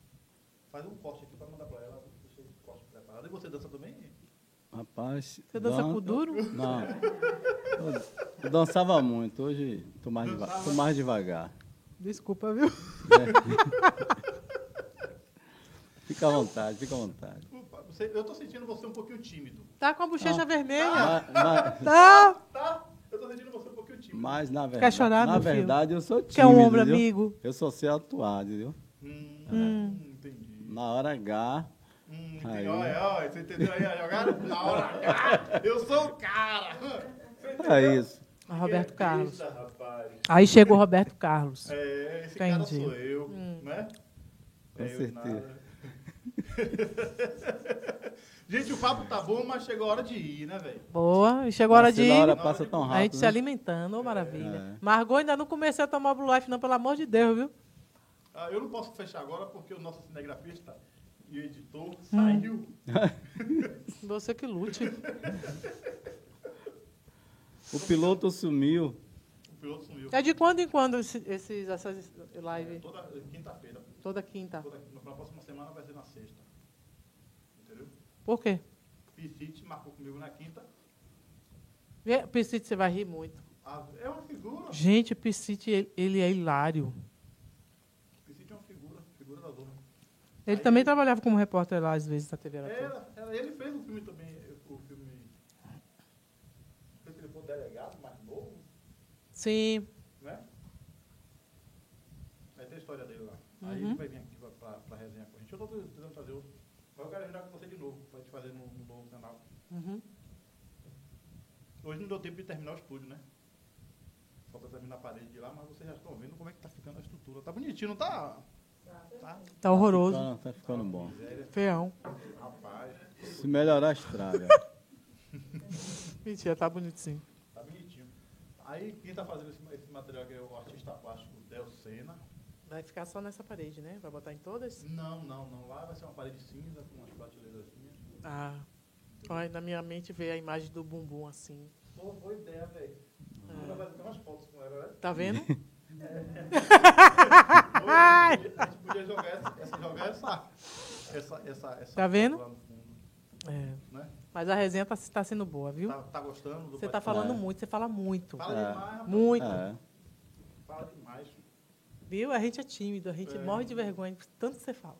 Faz um corte aqui pra mandar pra ela. Deixa esse corte preparado. E você dança também? Rapaz. Você dança dan- com duro? Não. Eu, dançava muito, hoje tô mais, deva- tô mais devagar. Desculpa, viu? Fica à vontade, fica à vontade. Eu tô sentindo você um pouquinho tímido. Tá com a bochecha Ah. vermelha. Mas, mas- Tá. Tá? Eu tô sentindo você um pouquinho tímido. mas, na verdade, chorar, na meu filho? verdade eu sou tímido. Quer um ombro viu? amigo? Eu sou ser atuado, viu? Hum, Hum. entendi. Na hora H, Hum, Aí. Olha, olha, você entendeu aí a jogada? Na hora H, eu sou o cara. É isso. A Roberto Carlos. Eita. Aí chegou o Roberto Carlos. É, esse cara Entendi. sou eu, Hum. né? Com É eu certeza. nada. Gente, o papo tá bom, mas chegou a hora de ir, né, velho? Boa. E chegou a hora de ir. hora passa tão rápido. A gente se né? alimentando, ô maravilha. É. Margot ainda não comecei a tomar Blue Life, não, pelo amor de Deus, viu? Ah, eu não posso fechar agora porque o nosso cinegrafista e o editor Hum. saiu. Você que lute. O piloto sumiu. O piloto sumiu. É de quando em quando esse- esses, essas lives? Toda quinta-feira. Toda quinta. Toda, na próxima semana vai ser na sexta. Entendeu? Por quê? Piscite marcou comigo na quinta. É, Piscite, você vai rir muito. Ah, é uma figura. Gente, Piscite, ele, ele é hilário. Piscite é uma figura, figura da zona. Ele Aí- também trabalhava como repórter lá, às vezes, na TV. Era, era, ele fez um filme também, o filme. Ele foi delegado, mais novo, Sim. né? Vai ter a história dele lá. Aí Uhum. ele vai vir aqui pra resenha com a gente. Eu tô tentando fazer outro. Mas eu quero ajudar com você de novo, pra gente fazer no, no novo canal. Uhum. Hoje não deu tempo de terminar o estúdio, né? Falta terminar a parede de lá, mas vocês já estão vendo como é que tá ficando a estrutura. Tá bonitinho, não tá? Tá. Tá horroroso. Tá, tá ficando bom. Rapaz. Se melhorar, estraga. Mentira, tá bonito sim. Tá bonitinho. Aí quem tá fazendo esse, esse material aqui é o artista plástico Del Sena. Vai ficar só nessa parede, né? Vai botar em todas? Não, não, não. Lá vai ser uma parede cinza com umas prateleiras. Ah. Olha, na minha mente veio a imagem do bumbum assim. Pô, boa ideia, velho. Agora vai ter umas fotos com ela, né? Tá vendo? Ou A gente podia- jogar essa, essa, jogar essa, essa, essa, essa Tá vendo? fundo, É. né? Mas a resenha tá, tá sendo boa, viu? Tá, tá gostando do Você tá falando É. muito, você fala muito. Fala É. demais. Muito. É. Fala demais. Viu? A gente é tímido, a gente É. morre de vergonha, tanto que você fala.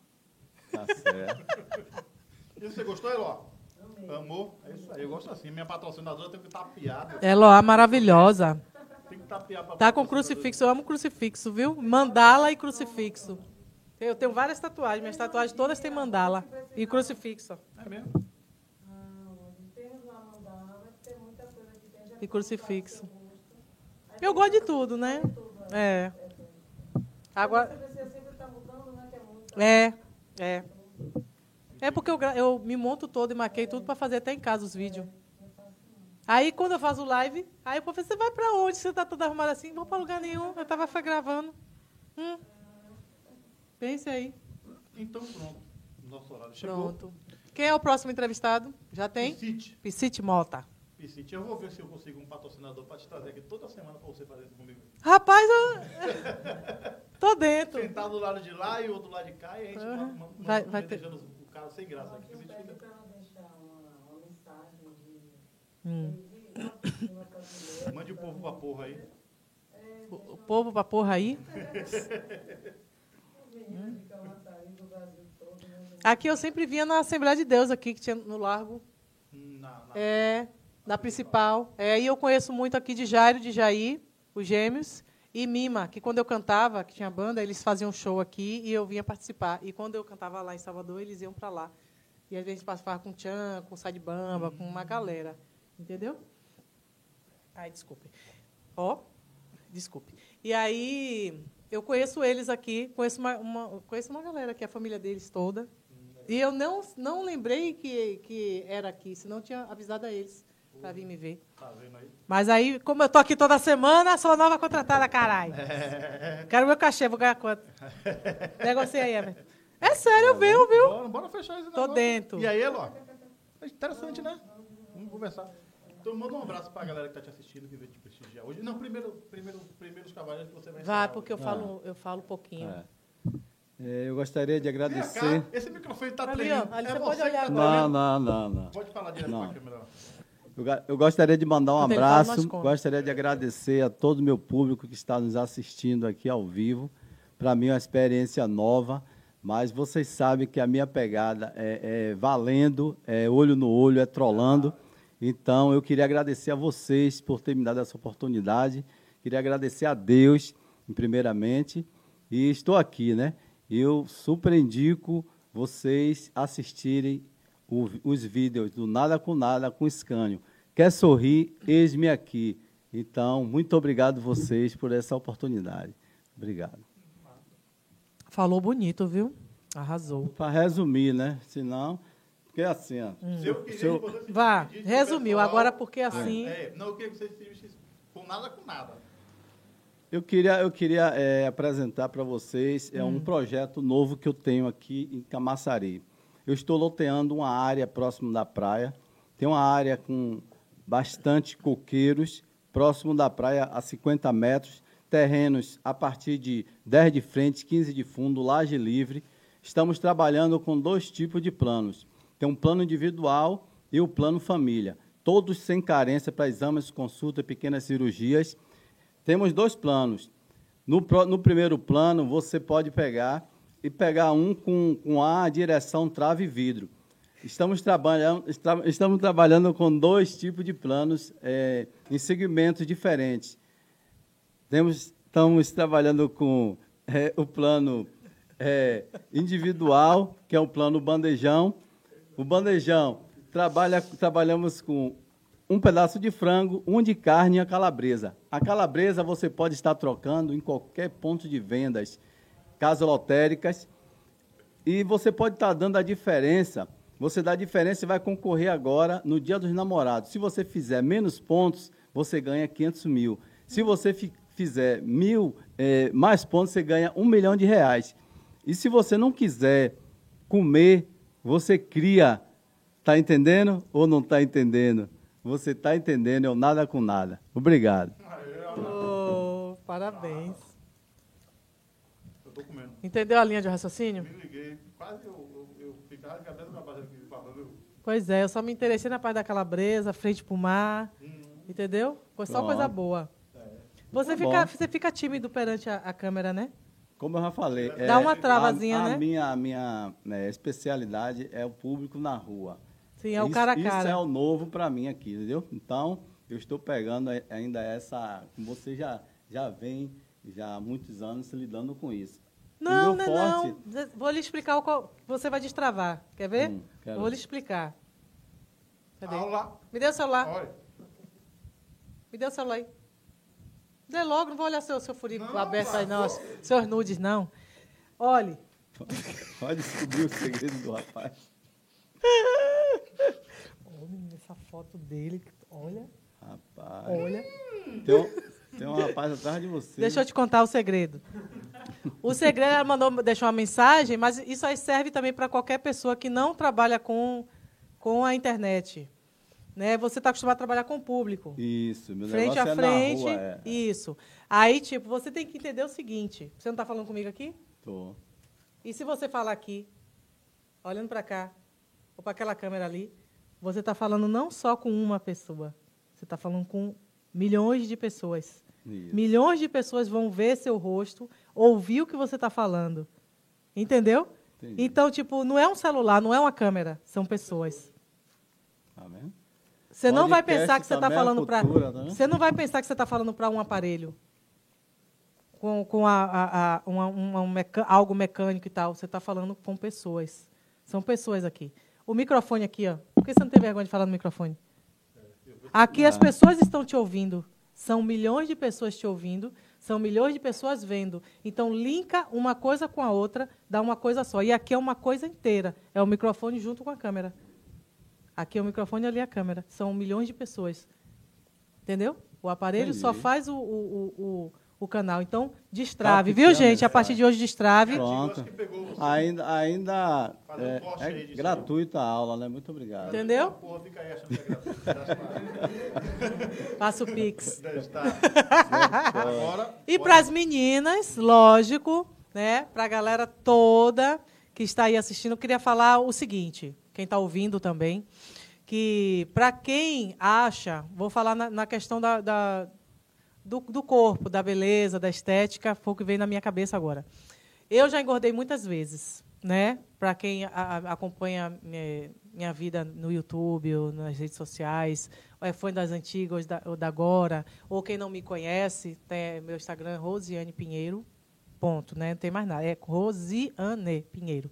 Tá certo. E você gostou, Eló? Amor? É isso aí, eu gosto assim. Minha patrocinadora tem que estar tapeada. Eloá maravilhosa. Tem que tapear pra Tá com crucifixo, eu amo crucifixo, viu? Mandala e crucifixo. Eu tenho várias tatuagens, minhas tatuagens todas têm mandala e crucifixo. É mesmo? Temos uma mandala, tem muita coisa que tem. Já E crucifixo. Eu gosto de tudo, né? É. Agora, é é, é. Porque eu, eu me monto todo e maquei tudo para fazer até em casa os vídeos. Aí quando eu faço live, aí o fala, você vai pra onde? Você tá toda arrumada assim? Vou pra lugar nenhum. Eu tava gravando. Hum. Pense aí. Então pronto. Nosso horário chegou. Pronto. Quem é o próximo entrevistado? Já tem? Piscite. Piscite Mota. Piscite. Eu vou ver se eu consigo um patrocinador para te trazer aqui toda semana para você fazer isso comigo. Rapaz, eu tô dentro. Sentar do lado de lá e o outro lado de cá e a gente ma- Vai- ma- vai ter- deixando o cara sem graça aqui. Eu Piscite pedi fica- para ela deixar uma, uma mensagem de. Hum. Mande o povo pra porra aí. O, o povo pra porra aí. Aqui eu sempre vinha na Assembleia de Deus aqui, que tinha no Largo. Na, na- É, da principal. É, e eu conheço muito aqui de Jairo, de Jair, os gêmeos, e Mima, que quando eu cantava, que tinha banda, eles faziam show aqui e eu vinha participar. E quando eu cantava lá em Salvador, eles iam para lá. E às vezes passava com o Tchan, com o Sadibamba, com uma galera. Entendeu? Ai, desculpe. Ó, desculpe. E aí, eu conheço eles aqui, conheço uma, uma- conheço uma galera aqui, a família deles toda. E eu não, não lembrei que, que era aqui, senão eu tinha avisado a eles para vir me ver. Tá vendo aí? Mas aí, como eu tô aqui toda semana, sou nova contratada, caralho. É. Quero meu cachê, vou ganhar quanto? Negocia aí, Emerson. É sério, eu venho, viu? Bora, bora fechar esse Tô negócio. dentro. E aí, Eló? É interessante, né? Vamos conversar. Então, manda um abraço pra galera que tá te assistindo, que veio te prestigiar hoje. Não, primeiro, primeiro, primeiro os cavaleiros que você vai Vai, porque eu falo, eu falo pouquinho. É. É, eu gostaria de Vem cá, agradecer. esse microfone tá Ali, tremendo. ali é pode que olhar tá agora. Não, não, não, não. Pode falar direto Não. pra câmera. Eu, eu gostaria de mandar um nós abraço, gostaria de agradecer a todo o meu público que está nos assistindo aqui ao vivo. Para mim é uma experiência nova, mas vocês sabem que a minha pegada é, é valendo, é olho no olho, é trolando. Então eu queria agradecer a vocês por ter me dado essa oportunidade. Queria agradecer a Deus, primeiramente, e estou aqui, né? Eu super indico vocês assistirem o- os vídeos do Nada com Nada com Scânio. Quer sorrir? Eis-me aqui. Então, muito obrigado vocês por essa oportunidade. Obrigado. Falou bonito, viu? Arrasou. Para resumir, né? Senão, porque assim, ó, Se eu queria se eu- que você se Vá, resumiu. pessoal- Agora, porque assim. É, não, eu queria que você se com nada com nada. Eu queria, eu queria eh, apresentar para vocês é um projeto novo que eu tenho aqui em Camaçari. Eu estou loteando uma área próximo da praia. Tem uma área com bastante coqueiros, próximo da praia a 50 metros, terrenos a partir de 10 de frente, 15 de fundo, laje livre. Estamos trabalhando com dois tipos de planos. Tem um plano individual e o plano família. Todos sem carência para exames, consulta pequenas cirurgias. Temos dois planos. No, no primeiro plano, você pode pegar e pegar um com, com a direção trave e vidro. Estamos trabalhando, estra- estamos trabalhando com dois tipos de planos eh, em segmentos diferentes. Temos, estamos trabalhando com eh, o plano eh, individual, que é o plano bandejão. O bandejão, trabalha, trabalhamos com um pedaço de frango, um de carne e a calabresa. A calabresa você pode estar trocando em qualquer ponto de vendas, casas lotéricas, e você pode estar dando a diferença. Você dá a diferença e vai concorrer agora no Dia dos Namorados. Se você fizer menos pontos, você ganha 500 mil. Se você fi- fizer mil eh, mais pontos, você ganha um milhão de reais. E se você não quiser comer, você cria. Está entendendo ou não está entendendo? Você está entendendo, é o nada com nada. Obrigado. Ô, parabéns. Eu tô comendo. Entendeu a linha de raciocínio? Me liguei. Quase eu, eu, eu ficava de cabeça baixo aqui falando. Pois é, eu só me interessei na parte da calabresa, frente pro mar. Entendeu? Foi só Pronto. coisa boa. Você Tá fica, bom. você fica tímido perante a, a câmera, né? Como eu já falei. Dá uma travazinha, a, a né? Minha, a minha né, especialidade é o público na rua. Sim, é o Isso- cara a Isso cara. é o novo para mim aqui, entendeu? Então, eu estou pegando ainda essa. Você já, já vem já há muitos anos se lidando com isso. Não, não, forte- não. Vou lhe explicar o qual. Você vai destravar. Quer ver? Hum, Vou lhe explicar. Cadê? Aula. Me dê o celular. Olha. Me dê o celular aí. Dê logo, não vou olhar seu, seu furico Não, aberto aí, não. vou. Seus nudes, não. Olhe. Pode descobrir o segredo do rapaz. Menino, essa foto dele. Olha, Rapaz. olha. Tem um, tem um rapaz atrás de você. Deixa eu te contar o segredo. O segredo, ela mandou, deixou uma mensagem, mas isso aí serve também para qualquer pessoa que não trabalha com, com a internet. Né? Você está acostumado a trabalhar com o público. Isso, meu frente negócio a é frente. na rua. É. Isso. Aí, tipo, você tem que entender o seguinte. Você não está falando comigo aqui? Tô. E se você falar aqui, olhando para cá, ou para aquela câmera ali, você está falando não só com uma pessoa, você está falando com milhões de pessoas. Isso. Milhões de pessoas vão ver seu rosto, ouvir o que você está falando. Entendeu? Entendi. Então, tipo, não é um celular, não é uma câmera, são pessoas. Tá vendo? Você não vai pensar que você está é falando para. vendo? Você não vai pensar que você está falando para um aparelho. Com, com a, a- a- uma- uma- um meca- algo mecânico e tal. Você está falando com pessoas. São pessoas aqui. O microfone aqui, ó. Por que você não tem vergonha de falar no microfone? Aqui as pessoas estão te ouvindo. São milhões de pessoas te ouvindo, são milhões de pessoas vendo. Então, linka uma coisa com a outra, dá uma coisa só. E aqui é uma coisa inteira. É o microfone junto com a câmera. Aqui é o microfone, ali é a câmera. São milhões de pessoas. Entendeu? O aparelho Entendi. só faz o, o, o, o canal. Então, destrave, Tá viu, gente? A partir de hoje, destrave. Pronto. acho que pegou você. Ainda, ainda Fazer um é, é aí gratuita a aula, né? Muito obrigado. Entendeu? Porra, fica aí achando que é gratuito. Passa o Pix. Deve estar. Agora. E para as meninas, lógico, né? Para a galera toda que está aí assistindo, eu queria falar o seguinte, quem está ouvindo também, que para quem acha, vou falar na, na questão da, da- do, do corpo, da beleza, da estética, foi o que veio na minha cabeça agora. Eu já engordei muitas vezes, né? Para quem a- a- acompanha minha, minha vida no YouTube ou nas redes sociais, ou é fã das antigas ou da, ou da agora, ou quem não me conhece, tem meu Instagram Rosiane Pinheiro, ponto, né? Não tem mais nada, é Rosiane Pinheiro.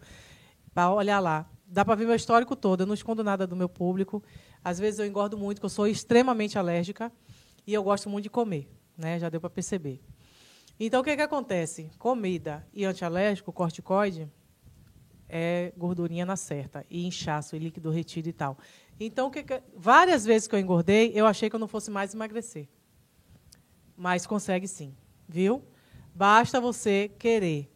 Para olhar lá, dá para ver meu histórico todo. Eu não escondo nada do meu público. Às vezes eu engordo muito, porque eu sou extremamente alérgica e eu gosto muito de comer, né? Já deu para perceber. Então, o que, que acontece? Comida e antialérgico, corticoide, é gordurinha na certa, e inchaço, e líquido retido e tal. Então, o que que- várias vezes que eu engordei, eu achei que eu não fosse mais emagrecer. Mas consegue sim, viu? Basta você querer.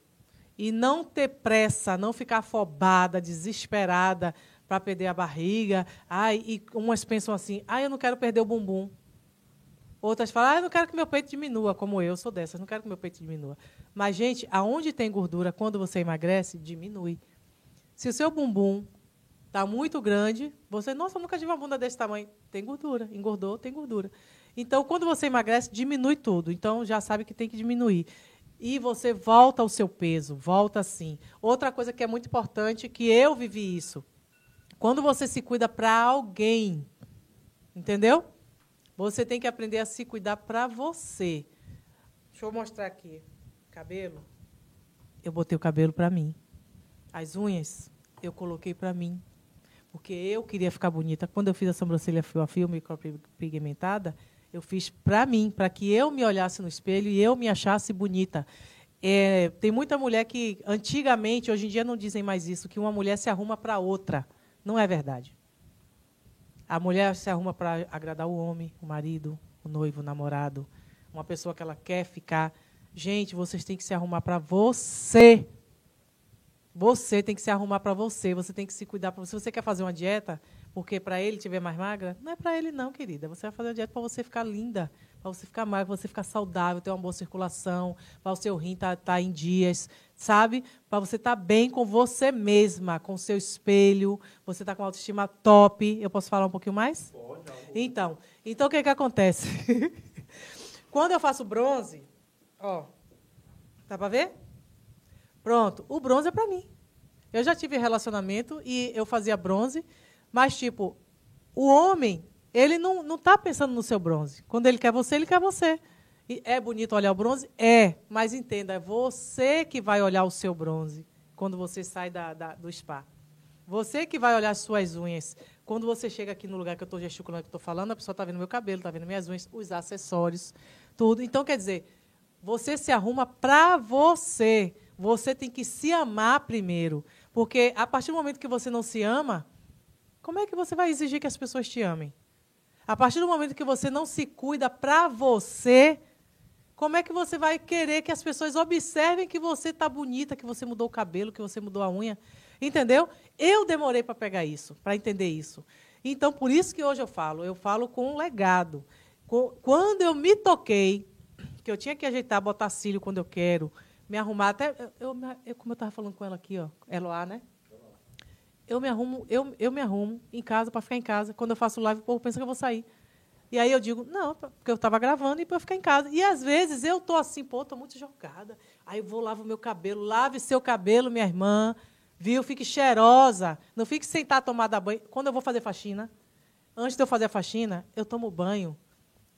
E não ter pressa, não ficar afobada, desesperada para perder a barriga. Ai, e umas pensam assim, ah, eu não quero perder o bumbum. Outras falam, ah, eu não quero que meu peito diminua, como eu, sou dessas, não quero que meu peito diminua. Mas, gente, aonde tem gordura, quando você emagrece, diminui. Se o seu bumbum está muito grande, você, nossa, eu nunca tive uma bunda desse tamanho. Tem gordura, engordou, tem gordura. Então, quando você emagrece, diminui tudo. Então, já sabe que tem que diminuir. E você volta ao seu peso, volta sim. Outra coisa que é muito importante, que eu vivi isso. Quando você se cuida para alguém, entendeu? Você tem que aprender a se cuidar para você. Deixa eu mostrar aqui. Cabelo. Eu botei o cabelo para mim. As unhas, eu coloquei para mim. Porque eu queria ficar bonita. Quando eu fiz a sobrancelha fio a fio, micropigmentada, eu fiz para mim, para que eu me olhasse no espelho e eu me achasse bonita. É, tem muita mulher que, antigamente, hoje em dia não dizem mais isso, que uma mulher se arruma para outra. Não é verdade. A mulher se arruma para agradar o homem, o marido, o noivo, o namorado, uma pessoa que ela quer ficar. Gente, vocês têm que se arrumar para você. Você tem que se arrumar para você, você tem que se cuidar para você. Se você quer fazer uma dieta, porque para ele tiver mais magra, não é para ele não, querida. Você vai fazer uma dieta para você ficar linda, para você ficar magra, para você ficar saudável, ter uma boa circulação, para o seu rim estar tá, tá em dias, sabe? Para você estar tá bem com você mesma, com o seu espelho, você está com autoestima top. Eu posso falar um pouquinho mais? Pode. Então, então o que que acontece? Quando eu faço bronze, ó, dá para ver? Pronto, o bronze é para mim. Eu já tive relacionamento e eu fazia bronze, mas, tipo, o homem, ele não, não tá pensando no seu bronze. Quando ele quer você, ele quer você. E é bonito olhar o bronze? É, mas entenda, é você que vai olhar o seu bronze quando você sai da, da, do spa. Você que vai olhar as suas unhas. Quando você chega aqui no lugar que eu estou gesticulando, que estou falando, a pessoa está vendo meu cabelo, está vendo minhas unhas, os acessórios, tudo. Então, quer dizer, você se arruma para você. Você tem que se amar primeiro. Porque a partir do momento que você não se ama, como é que você vai exigir que as pessoas te amem? A partir do momento que você não se cuida para você, como é que você vai querer que as pessoas observem que você está bonita, que você mudou o cabelo, que você mudou a unha? Entendeu? Eu demorei para pegar isso, para entender isso. Então, por isso que hoje eu falo, eu falo com um legado. Quando eu me toquei, que eu tinha que ajeitar, botar cílio quando eu quero, me arrumar até eu, eu como eu estava falando com ela aqui, ó, Eloá, né? Eu me arrumo, eu, eu me arrumo em casa para ficar em casa. Quando eu faço live, o povo pensa que eu vou sair. E aí eu digo, não, porque eu estava gravando e para ficar em casa. E às vezes eu tô assim, pô, tô muito jogada. Aí eu vou lavo meu cabelo, lave seu cabelo, minha irmã, viu? Fique cheirosa, não fique sentar tomada banho. Quando eu vou fazer faxina, antes de eu fazer a faxina, eu tomo banho.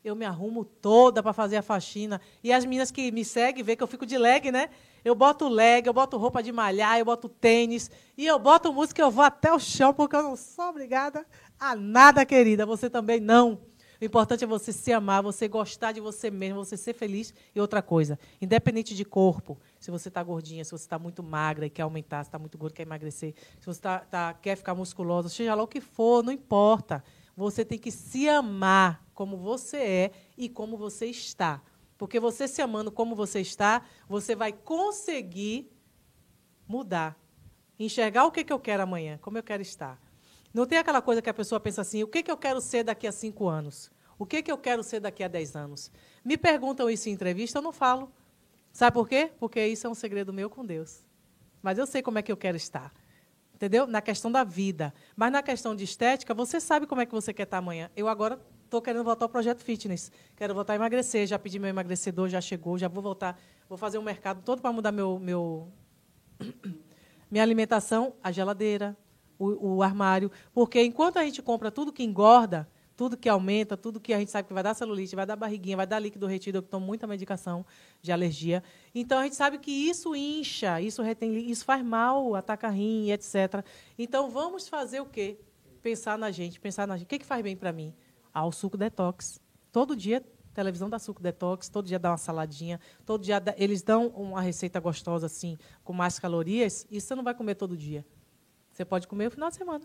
eu me arrumo toda para fazer a faxina. E as meninas que me seguem vê que eu fico de leg, né? Eu boto leg, eu boto roupa de malhar, eu boto tênis. E eu boto música e eu vou até o chão, porque eu não sou obrigada a nada, querida. Você também não. O importante é você se amar, você gostar de você mesmo, você ser feliz. E outra coisa, independente de corpo, se você está gordinha, se você está muito magra e quer aumentar, se está muito gordo e quer emagrecer, se você tá, tá, quer ficar musculosa, seja lá o que for, não importa. Você tem que se amar como você é e como você está. Porque você se amando como você está, você vai conseguir mudar. Enxergar o que, que eu quero amanhã, como eu quero estar. Não tem aquela coisa que a pessoa pensa assim: o que, que eu quero ser daqui a cinco anos? O que, que eu quero ser daqui a dez anos? Me perguntam isso em entrevista, eu não falo. Sabe por quê? Porque isso é um segredo meu com Deus. Mas eu sei como é que eu quero estar. Entendeu? Na questão da vida. Mas na questão de estética, você sabe como é que você quer estar amanhã. Eu agora estou querendo voltar ao projeto fitness. Quero voltar a emagrecer. Já pedi meu emagrecedor, já chegou, já vou voltar. Vou fazer um mercado todo para mudar meu, meu minha alimentação, a geladeira, o, o armário. Porque enquanto a gente compra tudo que engorda, tudo que aumenta, tudo que a gente sabe que vai dar celulite, vai dar barriguinha, vai dar líquido retido, eu tomo muita medicação de alergia. Então a gente sabe que isso incha, isso retém, isso faz mal, ataca rim, etc. Então vamos fazer o quê? Pensar na gente, pensar na gente. O que, que faz bem para mim? Ah, o suco detox. Todo dia televisão dá suco detox, todo dia dá uma saladinha, todo dia dá, eles dão uma receita gostosa assim, com mais calorias, e você não vai comer todo dia. Você pode comer no final de semana.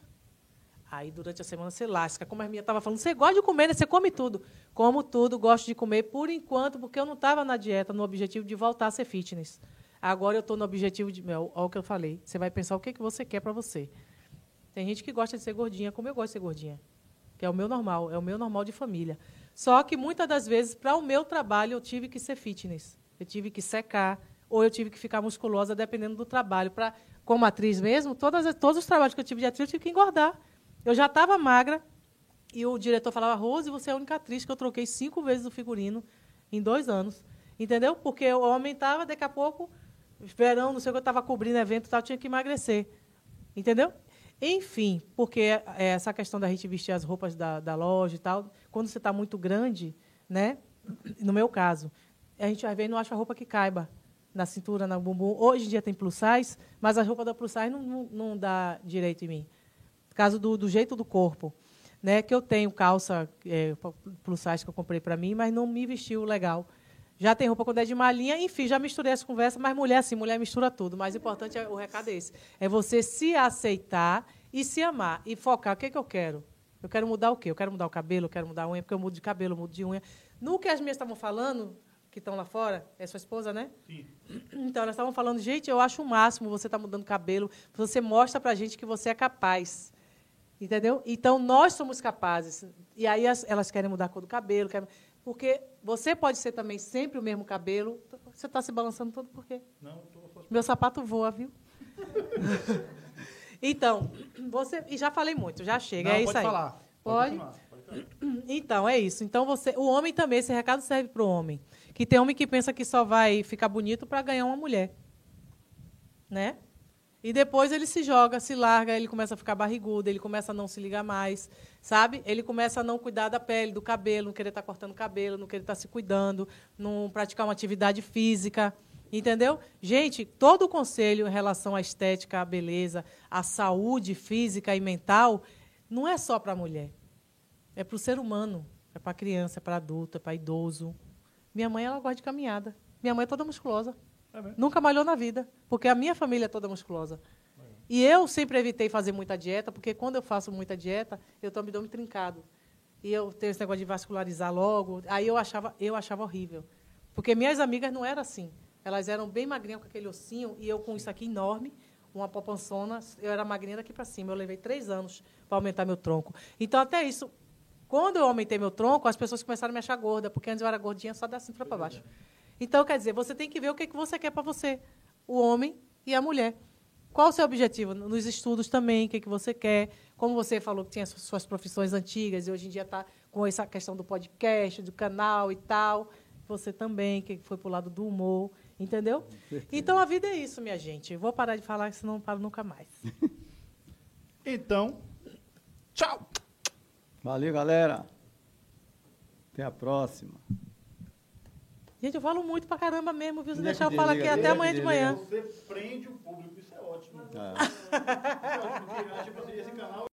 Aí, durante a semana, você lasca. Como a minha estava falando, você gosta de comer, né? Você come tudo. Como tudo, gosto de comer por enquanto, porque eu não estava na dieta, no objetivo de voltar a ser fitness. Agora eu estou no objetivo de. Olha o que eu falei. Você vai pensar o que, que você quer para você. Tem gente que gosta de ser gordinha, como eu gosto de ser gordinha. Que é o meu normal, é o meu normal de família. Só que muitas das vezes, para o meu trabalho, eu tive que ser fitness. Eu tive que secar, ou eu tive que ficar musculosa, dependendo do trabalho. Para como atriz mesmo, todas, todos os trabalhos que eu tive de atriz, eu tive que engordar. Eu já estava magra e o diretor falava, Rose, você é a única atriz que eu troquei cinco vezes o figurino em dois anos. Entendeu? Porque eu aumentava, daqui a pouco, verão, não sei o que, eu estava cobrindo evento tal, tinha que emagrecer. Entendeu? Enfim, porque é, essa questão da gente vestir as roupas da, da loja e tal, quando você está muito grande, né? No meu caso, a gente às vezes não acha a roupa que caiba na cintura, no bumbum. Hoje em dia tem plus size, mas a roupa da plus size não, não, não dá direito em mim. Caso do, do jeito do corpo. Né, que eu tenho calça é, plus size que eu comprei para mim, mas não me vestiu legal. Já tem roupa quando é de malinha, enfim, já misturei essa conversa, mas mulher assim, mulher mistura tudo. O mais importante é o recado é esse. É você se aceitar e se amar. E focar, o que, é que eu quero? Eu quero mudar o quê? Eu quero mudar o cabelo, eu quero mudar a unha, porque eu mudo de cabelo, eu mudo de unha. No que as minhas estavam falando, que estão lá fora, é sua esposa, né? Sim. Então, elas estavam falando, gente, eu acho o máximo você estar tá mudando cabelo, você mostra para a gente que você é capaz. Entendeu? Então, nós somos capazes. E aí as, elas querem mudar a cor do cabelo, querem, porque você pode ser também sempre o mesmo cabelo. Você está se balançando todo por quê? Não, tô... Meu sapato voa, viu? então, você. E já falei muito, já chega. Não, é isso aí. Falar. Pode? Pode? Então, é isso. Então, você, o homem também, esse recado serve para o homem. Que tem homem que pensa que só vai ficar bonito para ganhar uma mulher. Né? E depois ele se joga, se larga, ele começa a ficar barrigudo, ele começa a não se ligar mais, sabe? Ele começa a não cuidar da pele, do cabelo, não querer estar tá cortando cabelo, não querer estar tá se cuidando, não praticar uma atividade física, entendeu? Gente, todo o conselho em relação à estética, à beleza, à saúde física e mental, não é só para a mulher. É para o ser humano, é para criança, é para adulto, é para idoso, minha mãe, ela gosta de caminhada. Minha mãe é toda musculosa. É Nunca malhou na vida, porque a minha família é toda musculosa. E eu sempre evitei fazer muita dieta, porque quando eu faço muita dieta, eu estou abdômen trincado. E eu tenho esse negócio de vascularizar logo. Aí eu achava, eu achava horrível. Porque minhas amigas não eram assim. Elas eram bem magrinhas com aquele ossinho, e eu com isso aqui enorme, uma popançona, eu era magrinha daqui para cima. Eu levei três anos para aumentar meu tronco. Então, até isso, quando eu aumentei meu tronco, as pessoas começaram a me achar gorda, porque antes eu era gordinha só da cintura para baixo. Então, quer dizer, você tem que ver o que, que você quer para você, o homem e a mulher. Qual o seu objetivo? Nos estudos também, o que, que você quer. Como você falou que tinha suas profissões antigas e hoje em dia está com essa questão do podcast, do canal e tal. Você também, que foi para o lado do humor, entendeu? Então, a vida é isso, minha gente. Eu vou parar de falar, senão não paro nunca mais. então, tchau! Valeu, galera. Até a próxima. Gente, eu falo muito pra caramba mesmo, viu? Se é deixar eu que falar aqui desliga? até é amanhã de manhã. Você prende o público, isso é ótimo. É. Isso é ótimo, porque, tipo assim, esse canal